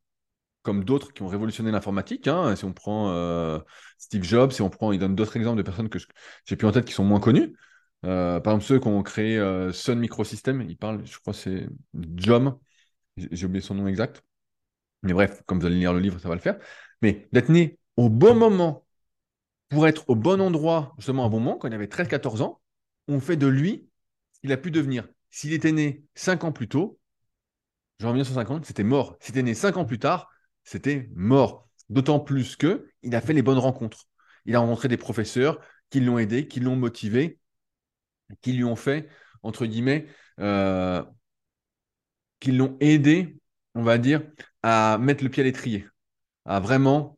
comme d'autres qui ont révolutionné l'informatique. Hein. Si on prend euh, Steve Jobs, si on prend, il donne d'autres exemples de personnes que j'ai plus en tête qui sont moins connues. Euh, par exemple, ceux qui ont créé euh, Sun Microsystem, il parle, je crois, c'est John, j'ai oublié son nom exact. Mais bref, comme vous allez lire le livre, ça va le faire. Mais d'être né au bon moment pour être au bon endroit, justement, à bon moment, quand il avait 13-14 ans, on fait de lui qu'il a pu devenir. S'il était né 5 ans plus tôt, genre en 1950, c'était mort. S'il était né 5 ans plus tard, c'était mort. D'autant plus que il a fait les bonnes rencontres. Il a rencontré des professeurs qui l'ont aidé, qui l'ont motivé, qui lui ont fait, entre guillemets, euh, qui l'ont aidé, on va dire, à mettre le pied à l'étrier, à vraiment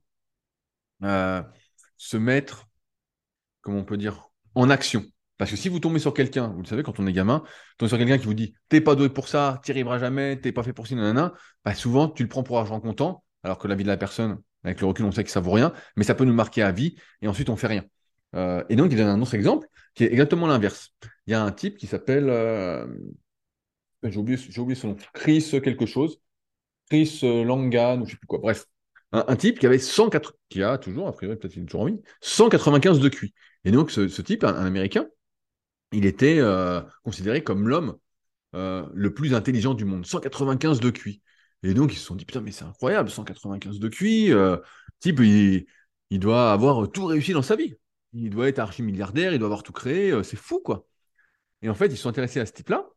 euh, se mettre, comment on peut dire, en action. Parce que si vous tombez sur quelqu'un, vous le savez, quand on est gamin, tombez sur quelqu'un qui vous dit T'es pas doué pour ça, tu n'y arriveras jamais, t'es pas fait pour ça, nanana, bah souvent tu le prends pour argent comptant, alors que la vie de la personne, avec le recul, on sait que ça vaut rien, mais ça peut nous marquer à vie, et ensuite on fait rien. Euh, et donc, il donne un autre exemple qui est exactement l'inverse. Il y a un type qui s'appelle, euh, j'ai oublié, son nom, Chris quelque chose, Chris Langan, ou je sais plus quoi, bref. Un, type qui avait 104, qui a toujours, a priori, peut-être qu'il est toujours en vie, 195 de QI. Et donc, ce, type, un, Américain, il était euh, considéré comme l'homme le plus intelligent du monde, 195 de QI. Et donc, ils se sont dit, putain, mais c'est incroyable, 195 de QI. type, il, il, doit avoir tout réussi dans sa vie il doit être archi-milliardaire, il doit avoir tout créé, euh, c'est fou, quoi. Et en fait, ils sont intéressés à ce type-là,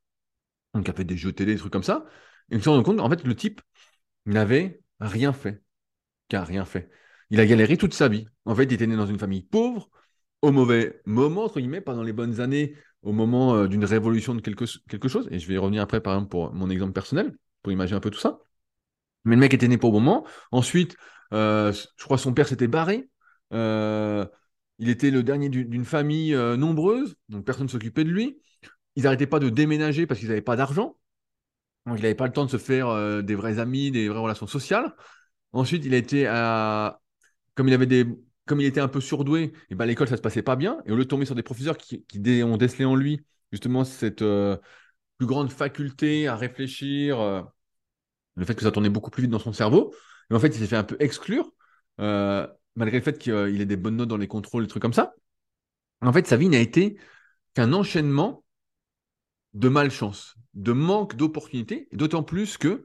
donc a fait des jeux télé, des trucs comme ça, et ils se rendus compte, en fait, le type n'avait rien fait, car rien fait. Il a galéré toute sa vie. En fait, il était né dans une famille pauvre, au mauvais moment, entre guillemets, pas dans les bonnes années, au moment euh, d'une révolution de quelque, chose, et je vais revenir après, par exemple, pour mon exemple personnel, pour imaginer un peu tout ça. Mais le mec était né pour au moment. Ensuite, euh, je crois son père s'était barré. Il était le dernier d'une famille euh, nombreuse, donc personne ne s'occupait de lui. Ils n'arrêtaient pas de déménager parce qu'ils n'avaient pas d'argent. Donc il n'avait pas le temps de se faire euh, des vrais amis, des vraies relations sociales. Ensuite, il a été à. Comme il était un peu surdoué, et eh ben l'école, ça se passait pas bien. Et au lieu de tomber sur des professeurs qui, ont décelé en lui justement cette euh, plus grande faculté à réfléchir, le fait que ça tournait beaucoup plus vite dans son cerveau, mais en fait, il s'est fait un peu exclure malgré le fait qu'il ait des bonnes notes dans les contrôles, des trucs comme ça. En fait, sa vie n'a été qu'un enchaînement de malchance, de manque d'opportunités, d'autant plus que,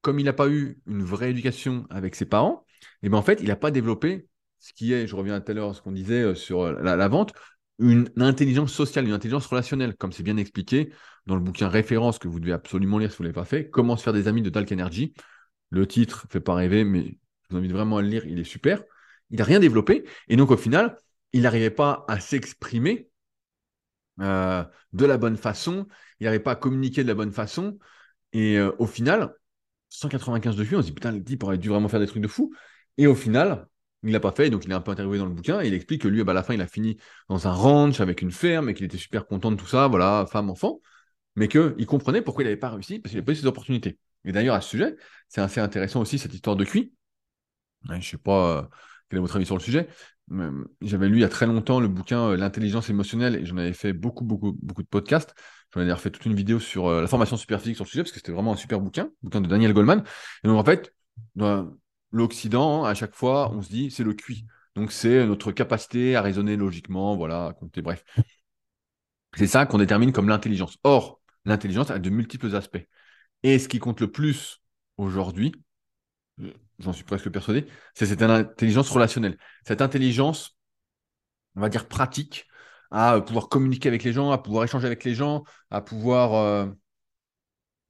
comme il n'a pas eu une vraie éducation avec ses parents, et eh ben en fait, il n'a pas développé ce qui est, je reviens tout à l'heure à ce qu'on disait euh, sur euh, la, vente, une, intelligence sociale, une intelligence relationnelle, comme c'est bien expliqué dans le bouquin référence que vous devez absolument lire si vous ne l'avez pas fait, Comment se faire des amis de Talk Energy. Le titre fait pas rêver, mais je vous invite vraiment à le lire, il est super il n'a rien développé. Et donc, au final, il n'arrivait pas à s'exprimer euh, de la bonne façon, il n'arrivait pas à communiquer de la bonne façon. Et euh, au final, 195 de QI, on se dit, putain, le type aurait dû vraiment faire des trucs de fou. Et au final, il l'a pas fait, donc il est un peu interviewé dans le bouquin, et il explique que lui, bah, à la fin, il a fini dans un ranch avec une ferme, et qu'il était super content de tout ça, voilà, femme, enfant, mais qu'il comprenait pourquoi il n'avait pas réussi, parce qu'il n'avait pas eu ses opportunités. Et d'ailleurs, à ce sujet, c'est assez intéressant aussi, cette histoire de QI. Je sais pas euh, quel est votre avis sur le sujet J'avais lu il y a très longtemps le bouquin euh, L'intelligence émotionnelle et j'en avais fait beaucoup, beaucoup, beaucoup de podcasts. J'en ai d'ailleurs fait toute une vidéo sur euh, la formation super physique sur le sujet parce que c'était vraiment un super bouquin, bouquin de Daniel Goldman. Et donc en fait, dans l'Occident, à chaque fois, on se dit c'est le QI. Donc c'est notre capacité à raisonner logiquement, voilà, à compter, bref. C'est ça qu'on détermine comme l'intelligence. Or, l'intelligence a de multiples aspects. Et ce qui compte le plus aujourd'hui, j'en suis presque persuadé, c'est cette intelligence relationnelle. Cette intelligence, on va dire pratique, à pouvoir communiquer avec les gens, à pouvoir échanger avec les gens, à pouvoir euh,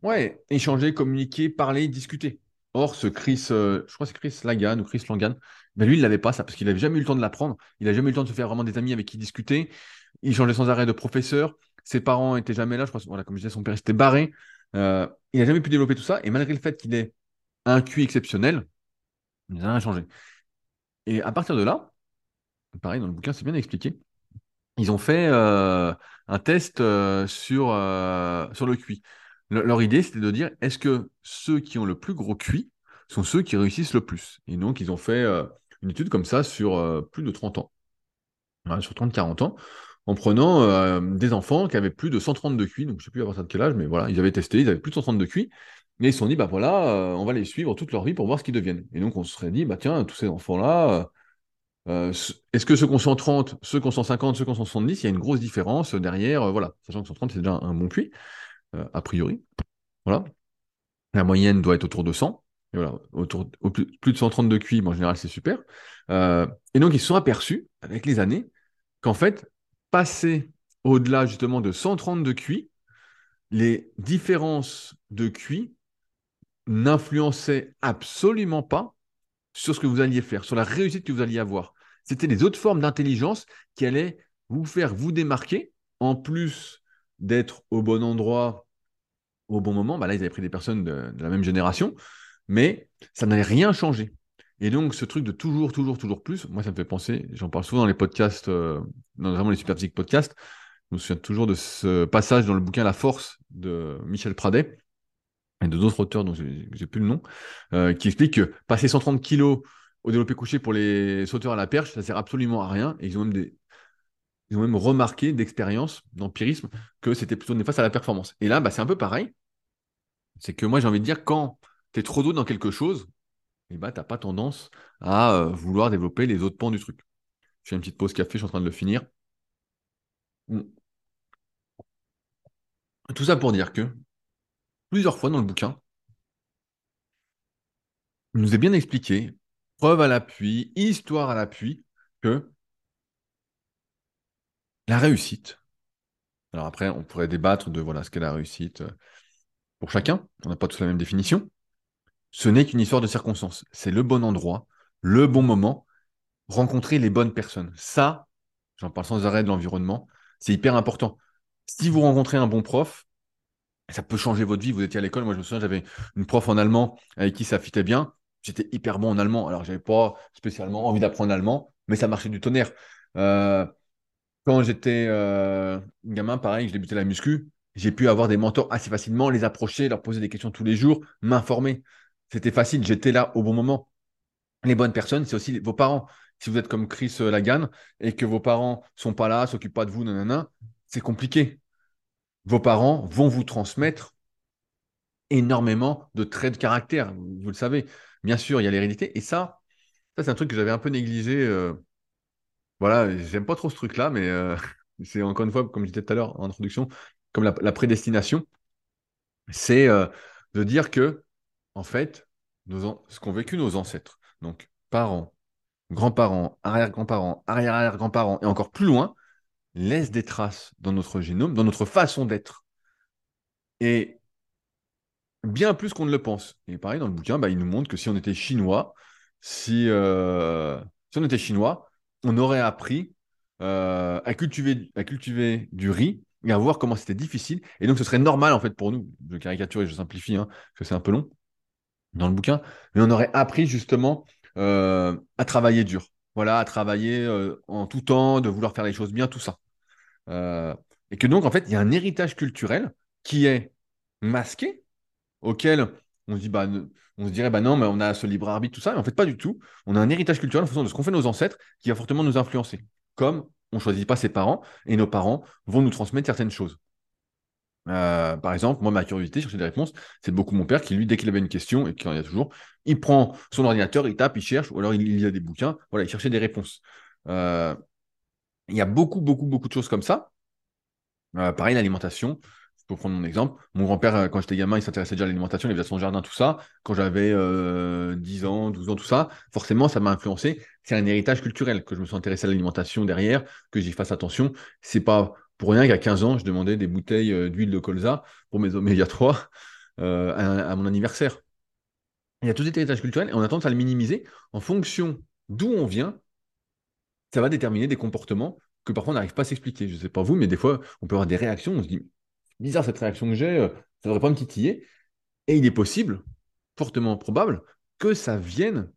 ouais, échanger, communiquer, parler, discuter. Or, ce Chris, euh, je crois que c'est Chris Lagan ou Chris Langan, ben lui, il n'avait pas ça parce qu'il n'avait jamais eu le temps de l'apprendre. Il n'a jamais eu le temps de se faire vraiment des amis avec qui discuter. Il changeait sans arrêt de professeur. Ses parents n'étaient jamais là. Je crois, voilà, comme je disais, son père s'était barré. Euh, il n'a jamais pu développer tout ça. Et malgré le fait qu'il ait un QI exceptionnel, il n'a rien changé. Et à partir de là, pareil, dans le bouquin, c'est bien expliqué. Ils ont fait euh, un test euh, sur, sur le QI. leur idée, c'était de dire est-ce que ceux qui ont le plus gros QI sont ceux qui réussissent le plus? Et donc, ils ont fait une étude comme ça sur plus de 30 ans, sur 30-40 ans, en prenant euh, des enfants qui avaient plus de 130 de QI, donc je ne sais plus à partir de quel âge, mais voilà, ils avaient testé, ils avaient plus de 130 de QI, et ils se sont dit, bah voilà, euh, on va les suivre toute leur vie pour voir ce qu'ils deviennent. Et donc on se serait dit, bah tiens, tous ces enfants-là, euh, est-ce que ceux qui ont 130, ceux qui ont 150, ceux qui ont 170, il y a une grosse différence derrière, voilà, sachant que 130 c'est déjà un, bon QI, a priori. Voilà. La moyenne doit être autour de 100. Et voilà, autour, plus de 130 de QI, en général, c'est super. et donc, ils se sont aperçus, avec les années, qu'en fait, passer au-delà justement de 130 de QI, les différences de QI n'influençaient absolument pas sur ce que vous alliez faire, sur la réussite que vous alliez avoir. C'était les autres formes d'intelligence qui allaient vous faire vous démarquer, en plus d'être au bon endroit au bon moment. Bah là, ils avaient pris des personnes de, la même génération, mais ça n'allait rien changer. Et donc, ce truc de toujours, toujours, toujours plus, moi, ça me fait penser, j'en parle souvent dans les podcasts, euh, notamment les Superphysique podcasts. Je me souviens toujours de ce passage dans le bouquin La Force de Michel Pradet et de d'autres auteurs dont j'ai plus le nom, euh, qui explique que passer 130 kilos au développé couché pour les sauteurs à la perche, ça sert absolument à rien. Et ils ont même, ils ont même remarqué d'expérience, d'empirisme, que c'était plutôt néfaste à la performance. Et là, bah, c'est un peu pareil. C'est que moi, j'ai envie de dire, quand tu es trop d'eau dans quelque chose, bah, tu n'as pas tendance à euh, vouloir développer les autres pans du truc. Je fais une petite pause café, je suis en train de le finir. Tout ça pour dire que plusieurs fois dans le bouquin, nous est bien expliqué, preuve à l'appui, histoire à l'appui, que la réussite, alors après, on pourrait débattre de voilà ce qu'est la réussite euh, pour chacun, on n'a pas tous la même définition, ce n'est qu'une histoire de circonstances. C'est le bon endroit, le bon moment, rencontrer les bonnes personnes. Ça, j'en parle sans arrêt de l'environnement, c'est hyper important. Si vous rencontrez un bon prof, ça peut changer votre vie. Vous étiez à l'école, moi je me souviens, j'avais une prof en allemand avec qui ça fitait bien. J'étais hyper bon en allemand, alors j'avais pas spécialement envie d'apprendre l'allemand, mais ça marchait du tonnerre. Euh, quand j'étais euh, gamin, pareil, je débutais la muscu, j'ai pu avoir des mentors assez facilement, les approcher, leur poser des questions tous les jours, m'informer. C'était facile, j'étais là au bon moment. Les bonnes personnes, c'est aussi vos parents. Si vous êtes comme Chris euh, Lagan et que vos parents sont pas là, s'occupent pas de vous, nanana, c'est compliqué. Vos parents vont vous transmettre énormément de traits de caractère, vous le savez. Bien sûr, il y a l'hérédité. Et ça, ça c'est un truc que j'avais un peu négligé. Euh, voilà, j'aime pas trop ce truc-là, mais euh, *laughs* c'est encore une fois, comme je disais tout à l'heure en introduction, comme la, prédestination, c'est de dire que en fait, ce qu'ont vécu nos ancêtres, donc parents, grands-parents, arrière-grands-parents, arrière-arrière-grands-parents, et encore plus loin, laissent des traces dans notre génome, dans notre façon d'être. Et bien plus qu'on ne le pense. Et pareil, dans le bouquin, bah, il nous montre que si on était chinois, si, euh, on était chinois, on aurait appris euh, à, cultiver, à cultiver du riz et à voir comment c'était difficile. Et donc, ce serait normal, en fait, pour nous, je caricature et je simplifie, hein, parce que c'est un peu long, dans le bouquin, mais on aurait appris justement euh, à travailler dur. Voilà, à travailler en tout temps, de vouloir faire les choses bien, tout ça. Euh, et que donc, en fait, il y a un héritage culturel qui est masqué, auquel on se dit, bah, on se dirait, bah non, mais on a ce libre arbitre, tout ça. Mais en fait, pas du tout. On a un héritage culturel en fonction de ce qu'ont fait nos ancêtres qui va fortement nous influencer. Comme on ne choisit pas ses parents et nos parents vont nous transmettre certaines choses. Euh, par exemple, moi, ma curiosité, chercher des réponses, c'est beaucoup mon père qui, lui, dès qu'il avait une question, et qu'il y en a toujours, il prend son ordinateur, il tape, il cherche, ou alors il lit des bouquins, voilà, il cherchait des réponses. Euh, il y a beaucoup, beaucoup, beaucoup de choses comme ça. Euh, pareil, l'alimentation. Pour prendre mon exemple, mon grand-père, euh, quand j'étais gamin, il s'intéressait déjà à l'alimentation, il avait son jardin, tout ça. Quand j'avais 10 ans, 12 ans, tout ça, forcément, ça m'a influencé. C'est un héritage culturel que je me suis intéressé à l'alimentation derrière, que j'y fasse attention. C'est pas pour rien qu'à 15 ans, je demandais des bouteilles d'huile de colza pour mes oméga 3 *laughs* à, mon anniversaire. Il y a tout cet héritage culturel et on a tendance à le minimiser en fonction d'où on vient. Ça va déterminer des comportements que parfois on n'arrive pas à s'expliquer. Je ne sais pas vous, mais des fois, on peut avoir des réactions. On se dit, bizarre cette réaction que j'ai, euh, ça devrait pas me titiller. Et il est possible, fortement probable, que ça vienne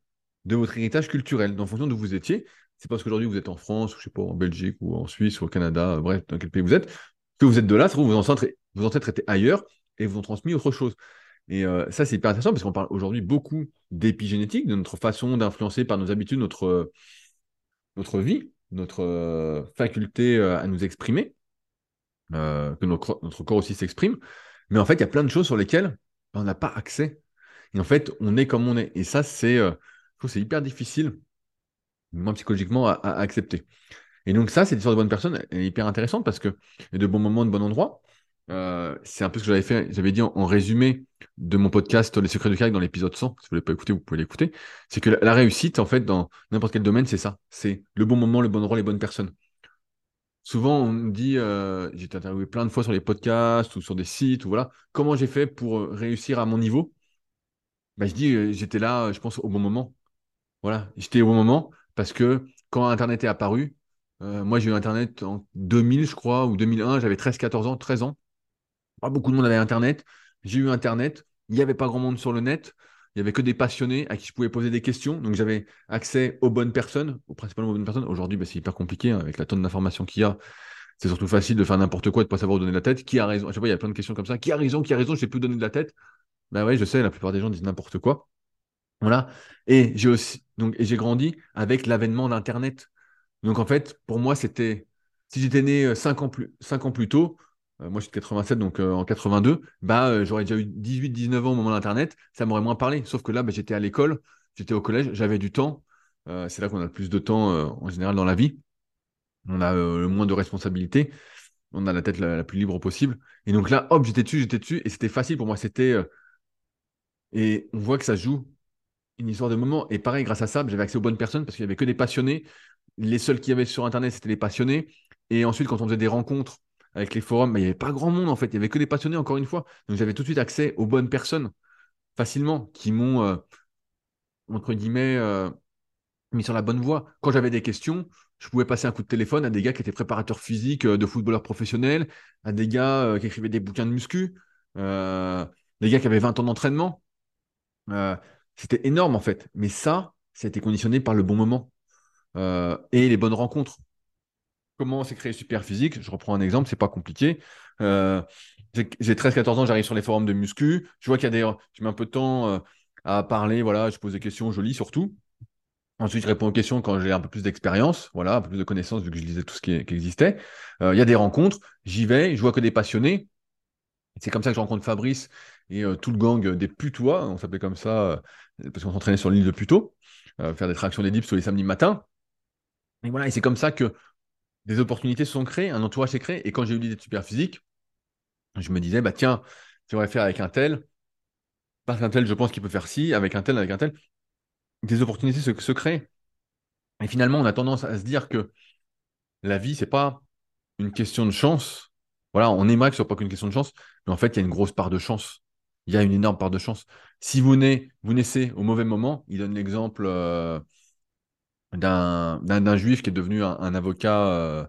de votre héritage culturel, en fonction d'où vous étiez. C'est parce qu'aujourd'hui vous êtes en France, ou je sais pas, en Belgique, ou en Suisse, ou au Canada, euh, bref, dans quel pays vous êtes, que vous êtes de là, vous vous ancêtres étaient ailleurs et vous ont transmis autre chose. Et euh, ça, c'est hyper intéressant parce qu'on parle aujourd'hui beaucoup d'épigénétique, de notre façon d'influencer par nos habitudes notre, notre vie notre euh, faculté euh, à nous exprimer, euh, que notre, corps aussi s'exprime. Mais en fait, il y a plein de choses sur lesquelles on n'a pas accès. Et en fait, on est comme on est. Et ça, c'est hyper difficile, moi, psychologiquement, à, accepter. Et donc ça, cette histoire de bonne personne est hyper intéressante parce que a de bons moments, de bons endroits. Euh, c'est un peu ce que j'avais fait, j'avais dit en, résumé de mon podcast Les secrets du caractère dans l'épisode 100. Si vous ne l'avez pas écouté, vous pouvez l'écouter. C'est que la, réussite, en fait, dans n'importe quel domaine, c'est ça. C'est le bon moment, le bon endroit, les bonnes personnes. Souvent, on me dit, euh, j'ai été interviewé plein de fois sur les podcasts ou sur des sites, ou voilà, comment j'ai fait pour euh, réussir à mon niveau? Bah, Je dis, j'étais là, je pense, au bon moment. Voilà, j'étais au bon moment parce que quand Internet est apparu, moi j'ai eu Internet en 2000, je crois, ou 2001, j'avais 13-14 ans, 13 ans. Pas beaucoup de monde avait Internet. J'ai eu Internet. Il n'y avait pas grand monde sur le net. Il n'y avait que des passionnés à qui je pouvais poser des questions. Donc j'avais accès aux bonnes personnes, aux principalement aux bonnes personnes. Aujourd'hui, bah, c'est hyper compliqué hein, avec la tonne d'informations qu'il y a. C'est surtout facile de faire n'importe quoi et de ne pas savoir donner la tête. Qui a raison? Je sais pas, il y a plein de questions comme ça. Qui a raison? Qui a raison? Je ne sais plus donner de la tête. Ben ouais, je sais, la plupart des gens disent n'importe quoi. Voilà. Et j'ai aussi grandi avec l'avènement d'Internet. Donc en fait, pour moi, c'était si j'étais né 5 ans plus 5 ans plus tôt, euh, moi, je suis de 87, donc euh, en 82, bah, euh, j'aurais déjà eu 18-19 ans au moment d'Internet, ça m'aurait moins parlé. Sauf que là, bah, j'étais à l'école, j'étais au collège, j'avais du temps. c'est là qu'on a le plus de temps en général dans la vie. On a le moins de responsabilités. On a la tête la, plus libre possible. Et donc là, hop, j'étais dessus, j'étais dessus. Et c'était facile pour moi. C'était. Et on voit que ça joue une histoire de moment. Et pareil, grâce à ça, j'avais accès aux bonnes personnes parce qu'il n'y avait que des passionnés. Les seuls qui y avait sur Internet, c'était les passionnés. Et ensuite, quand on faisait des rencontres, avec les forums, mais il n'y avait pas grand monde en fait. Il n'y avait que des passionnés, encore une fois. Donc j'avais tout de suite accès aux bonnes personnes facilement qui m'ont, euh, entre guillemets, euh, mis sur la bonne voie. Quand j'avais des questions, je pouvais passer un coup de téléphone à des gars qui étaient préparateurs physiques euh, de footballeurs professionnels, à des gars qui écrivaient des bouquins de muscu, des gars qui avaient 20 ans d'entraînement. C'était énorme en fait. Mais ça, ça a été conditionné par le bon moment et les bonnes rencontres. Comment s'est créé Super Physique Je reprends un exemple, c'est pas compliqué. Euh, j'ai 13-14 ans, j'arrive sur les forums de muscu. Je vois qu'il y a des. Je mets un peu de temps euh, à parler, voilà, je pose des questions, je lis surtout. Ensuite, je réponds aux questions quand j'ai un peu plus d'expérience, voilà, un peu plus de connaissances vu que je lisais tout ce qui, existait. Euh, il y a des rencontres, j'y vais, je vois que des passionnés. C'est comme ça que je rencontre Fabrice et tout le gang des putois, on s'appelait comme ça parce qu'on s'entraînait sur l'île de Puto, faire des tractions des dips tous les samedis matins. Et voilà, et c'est comme ça que des opportunités sont créées, un entourage s'est créé. Et quand j'ai eu l'idée de super physique, je me disais, bah tiens, j'aimerais faire avec un tel, parce qu'un tel, je pense qu'il peut faire ci, avec un tel, avec un tel. Des opportunités se, créent. Et finalement, on a tendance à se dire que la vie, c'est pas une question de chance. Voilà, on aimerait que ce soit pas qu'une question de chance, mais en fait, il y a une grosse part de chance. Il y a une énorme part de chance. Si vous, naissez, vous naissez au mauvais moment, il donne l'exemple euh, d'un juif qui est devenu un, avocat, euh,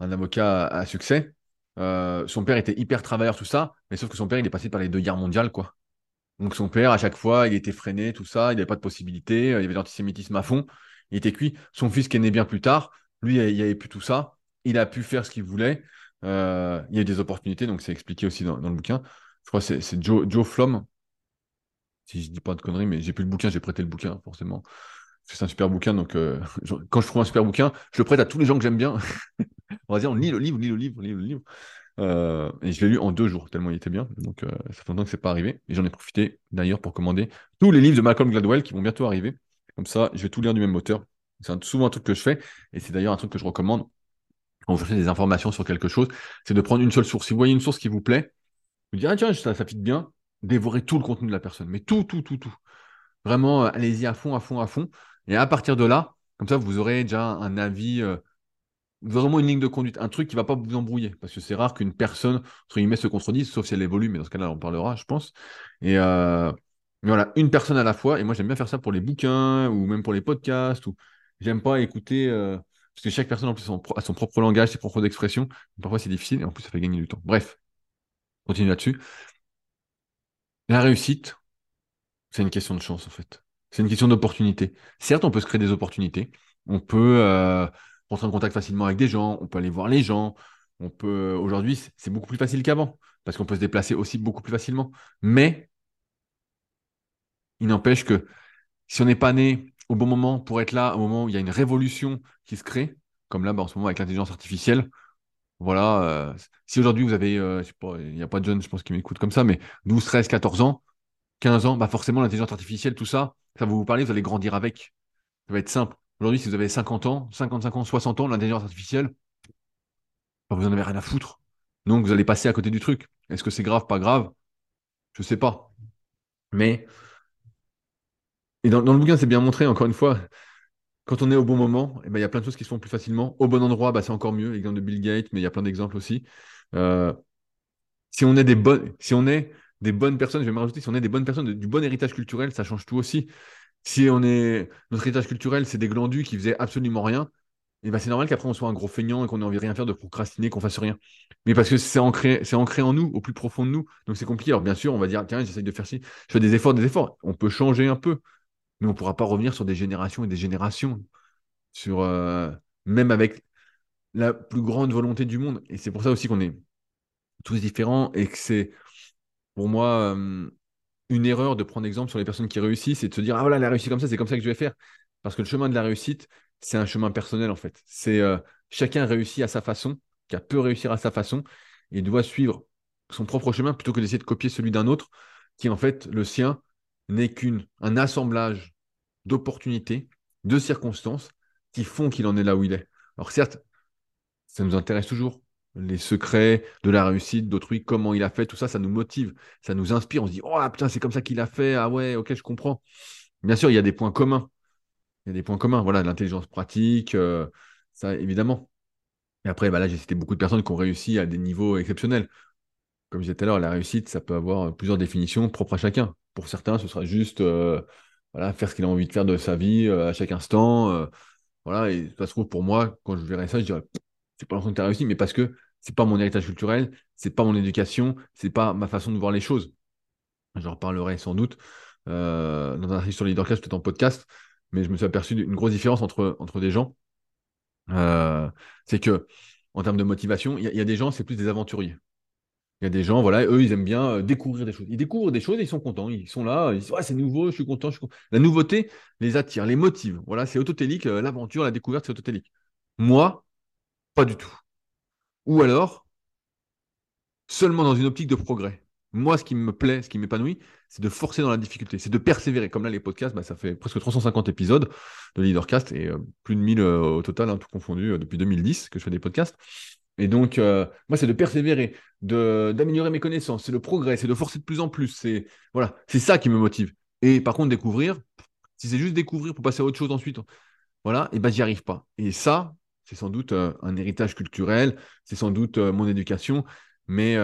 un avocat à, succès. Euh, son père était hyper travailleur, tout ça, mais sauf que son père, il est passé par les deux guerres mondiales, quoi. Donc son père, à chaque fois, il était freiné, tout ça, il n'avait pas de possibilité, euh, il y avait l'antisémitisme à fond, il était cuit. Son fils qui est né bien plus tard, lui, il n'y avait plus tout ça, il a pu faire ce qu'il voulait, il y a eu des opportunités, donc c'est expliqué aussi dans, le bouquin. Je crois que c'est Joe, Joe Flom, si je dis pas de conneries, mais j'ai plus le bouquin, j'ai prêté le bouquin, forcément. C'est un super bouquin, donc euh, *laughs* quand je trouve un super bouquin, je le prête à tous les gens que j'aime bien. *laughs* on va dire, on lit le livre, lit le livre, lit le livre. Euh, et je l'ai lu en deux jours, tellement il était bien. Donc euh, ça fait longtemps que c'est pas arrivé. Et j'en ai profité d'ailleurs pour commander tous les livres de Malcolm Gladwell qui vont bientôt arriver. Comme ça, je vais tout lire du même auteur. C'est souvent un truc que je fais, et c'est d'ailleurs un truc que je recommande quand vous cherchez des informations sur quelque chose, c'est de prendre une seule source. Si vous voyez une source qui vous plaît, vous dites, ah tiens, ça, ça fit bien, dévorez tout le contenu de la personne. Mais tout, tout, tout, tout. Vraiment, allez-y à fond, à fond, à fond. Et à partir de là, comme ça, vous aurez déjà un avis, euh, moins une ligne de conduite, un truc qui ne va pas vous embrouiller. Parce que c'est rare qu'une personne, entre guillemets, se contredise, sauf si elle évolue, mais dans ce cas-là, on parlera, je pense. Et euh, voilà, une personne à la fois. Et moi, j'aime bien faire ça pour les bouquins ou même pour les podcasts. Ou j'aime pas écouter. Euh, parce que chaque personne en plus a son propre langage, ses propres expressions. Parfois c'est difficile et en plus ça fait gagner du temps. Bref, continue là-dessus. La réussite, c'est une question de chance en fait. C'est une question d'opportunité. Certes, on peut se créer des opportunités. On peut euh, rentrer en contact facilement avec des gens. On peut aller voir les gens. On peut. Aujourd'hui, c'est beaucoup plus facile qu'avant parce qu'on peut se déplacer aussi beaucoup plus facilement. Mais il n'empêche que si on n'est pas né au bon moment pour être là au moment où il y a une révolution qui se crée, comme là bah, en ce moment avec l'intelligence artificielle. Voilà, euh, si aujourd'hui vous avez, euh, pas, il n'y a pas de jeunes, je pense, qui m'écoutent comme ça, mais 12, 13, 14 ans, 15 ans, bah forcément l'intelligence artificielle, tout ça, ça va vous parler, vous allez grandir avec. Ça va être simple. Aujourd'hui, si vous avez 50 ans, 55 ans, 60 ans, l'intelligence artificielle, vous en avez rien à foutre. Donc vous allez passer à côté du truc. Est-ce que c'est grave, pas grave? Je sais pas. Mais et dans, le bouquin, c'est bien montré, encore une fois, quand on est au bon moment, eh ben, il y a plein de choses qui se font plus facilement. Au bon endroit, bah, c'est encore mieux. Exemple de Bill Gates, mais il y a plein d'exemples aussi. Euh, si on est des bonnes, si on est des bonnes personnes, je vais me rajouter, si on est des bonnes personnes, du bon héritage culturel, ça change tout aussi. Si on est notre héritage culturel, c'est des glandus qui faisaient absolument rien, et eh ben c'est normal qu'après on soit un gros feignant et qu'on ait envie de rien faire, de procrastiner, qu'on fasse rien. Mais parce que c'est ancré, c'est ancré en nous, au plus profond de nous. Donc c'est compliqué. Alors bien sûr, on va dire, tiens, j'essaye de faire ci, je fais des efforts, des efforts. On peut changer un peu mais on ne pourra pas revenir sur des générations et des générations, sur, euh, même avec la plus grande volonté du monde. Et c'est pour ça aussi qu'on est tous différents et que c'est, pour moi, euh, une erreur de prendre exemple sur les personnes qui réussissent et de se dire, ah voilà, elle a réussi comme ça, c'est comme ça que je vais faire. Parce que le chemin de la réussite, c'est un chemin personnel en fait. C'est euh, chacun réussit à sa façon, qui a peut réussir à sa façon, et doit suivre son propre chemin plutôt que d'essayer de copier celui d'un autre, qui en fait, le sien, n'est qu'un assemblage d'opportunités, de circonstances qui font qu'il en est là où il est. Alors certes, ça nous intéresse toujours, les secrets de la réussite d'autrui, comment il a fait, tout ça, ça nous motive, ça nous inspire. On se dit, oh putain, c'est comme ça qu'il a fait, ah ouais, ok, je comprends. Bien sûr, il y a des points communs. Il y a des points communs, voilà, l'intelligence pratique, euh, ça évidemment. Et après, bah là, j'ai cité beaucoup de personnes qui ont réussi à des niveaux exceptionnels. Comme je disais tout à l'heure, la réussite, ça peut avoir plusieurs définitions propres à chacun. Pour certains, ce sera juste euh, voilà, faire ce qu'il a envie de faire de sa vie euh, à chaque instant. Voilà, et ça se trouve, pour moi, quand je verrai ça, je dirais, c'est pas l'impression que tu as réussi, mais parce que c'est pas mon héritage culturel, c'est pas mon éducation, c'est pas ma façon de voir les choses. J'en reparlerai sans doute dans un article sur le leadercast, peut-être en podcast, mais je me suis aperçu d'une grosse différence entre, entre des gens. c'est que, en termes de motivation, il y, a des gens, c'est plus des aventuriers. Il y a des gens, voilà, eux, ils aiment bien euh, découvrir des choses. Ils découvrent des choses et ils sont contents. Ils sont là, ils disent, ouais, c'est nouveau, je suis content, je suis. La nouveauté les attire, les motive. Voilà, c'est autotélique, euh, l'aventure, la découverte, c'est autotélique. Moi, pas du tout. Ou alors, seulement dans une optique de progrès. Moi, ce qui me plaît, ce qui m'épanouit, c'est de forcer dans la difficulté, c'est de persévérer. Comme là, les podcasts, bah, ça fait presque 350 épisodes de Leadercast et euh, plus de 1000 au total, hein, tout confondu, depuis 2010 que je fais des podcasts. Et donc, euh, moi, c'est de persévérer, de d'améliorer mes connaissances, c'est le progrès, c'est de forcer de plus en plus. C'est voilà, c'est ça qui me motive. Et par contre, découvrir, si c'est juste découvrir pour passer à autre chose ensuite, voilà, et ben j'y arrive pas. Et ça, c'est sans doute euh, un héritage culturel, c'est sans doute euh, mon éducation, mais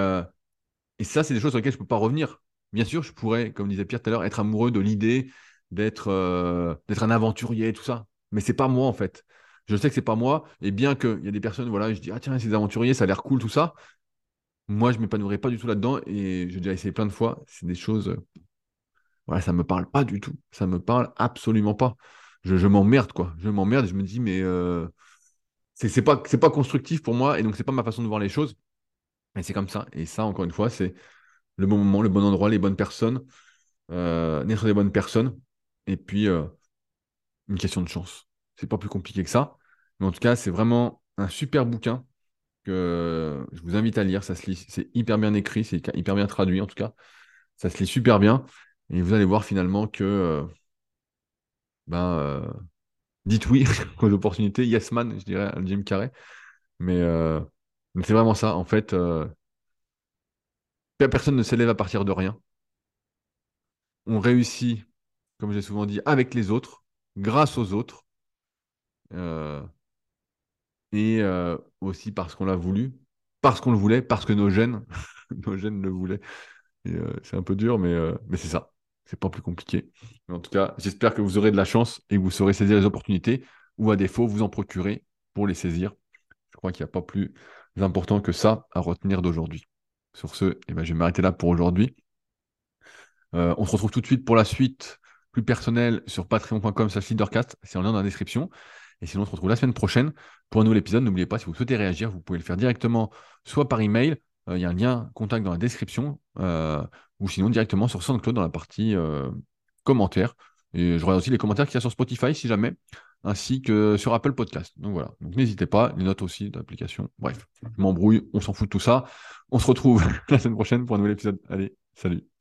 et ça, c'est des choses sur lesquelles je peux pas revenir. Bien sûr, je pourrais, comme disait Pierre tout à l'heure, être amoureux de l'idée d'être un aventurier, tout ça, mais c'est pas moi en fait. Je sais que c'est pas moi, et bien qu'il y a des personnes, voilà, je dis, ah tiens, ces aventuriers, ça a l'air cool, tout ça. Moi, je ne m'épanouirais pas du tout là-dedans, et j'ai déjà essayé plein de fois. C'est des choses, euh, voilà, ça me parle pas du tout. Ça me parle absolument pas. Je, m'emmerde, quoi. Je m'emmerde, je me dis, mais euh, c'est pas, pas constructif pour moi, et donc c'est pas ma façon de voir les choses. Et c'est comme ça. Et ça, encore une fois, c'est le bon moment, le bon endroit, les bonnes personnes, euh, naître des bonnes personnes, et puis une question de chance. C'est pas plus compliqué que ça. Mais en tout cas, c'est vraiment un super bouquin que je vous invite à lire. Ça se lit, c'est hyper bien écrit, c'est hyper bien traduit en tout cas. Ça se lit super bien. Et vous allez voir finalement que euh, ben, euh, dites oui *laughs* aux opportunités. Yes man, je dirais Jim Carrey. Mais, euh, c'est vraiment ça. En fait, personne ne s'élève à partir de rien. On réussit, comme j'ai souvent dit, avec les autres, grâce aux autres. et aussi parce qu'on l'a voulu, parce qu'on le voulait, parce que nos gènes, *laughs* nos gènes le voulaient. c'est un peu dur, mais, mais c'est ça. C'est pas plus compliqué. en tout cas, j'espère que vous aurez de la chance et que vous saurez saisir les opportunités ou à défaut, vous en procurez pour les saisir. Je crois qu'il n'y a pas plus important que ça à retenir d'aujourd'hui. Sur ce, eh ben, je vais m'arrêter là pour aujourd'hui. Euh, on se retrouve tout de suite pour la suite plus personnelle sur patreon.com leadercast. C'est en lien dans la description. Et sinon, on se retrouve la semaine prochaine pour un nouvel épisode. N'oubliez pas, si vous souhaitez réagir, vous pouvez le faire directement soit par email, euh, il y a un lien contact dans la description, euh, ou sinon directement sur SoundCloud dans la partie commentaires. Et je regarde aussi les commentaires qu'il y a sur Spotify si jamais, ainsi que sur Apple Podcast. Donc voilà, donc n'hésitez pas, les notes aussi d'application. Bref, je m'embrouille, on s'en fout de tout ça. On se retrouve *laughs* la semaine prochaine pour un nouvel épisode. Allez, salut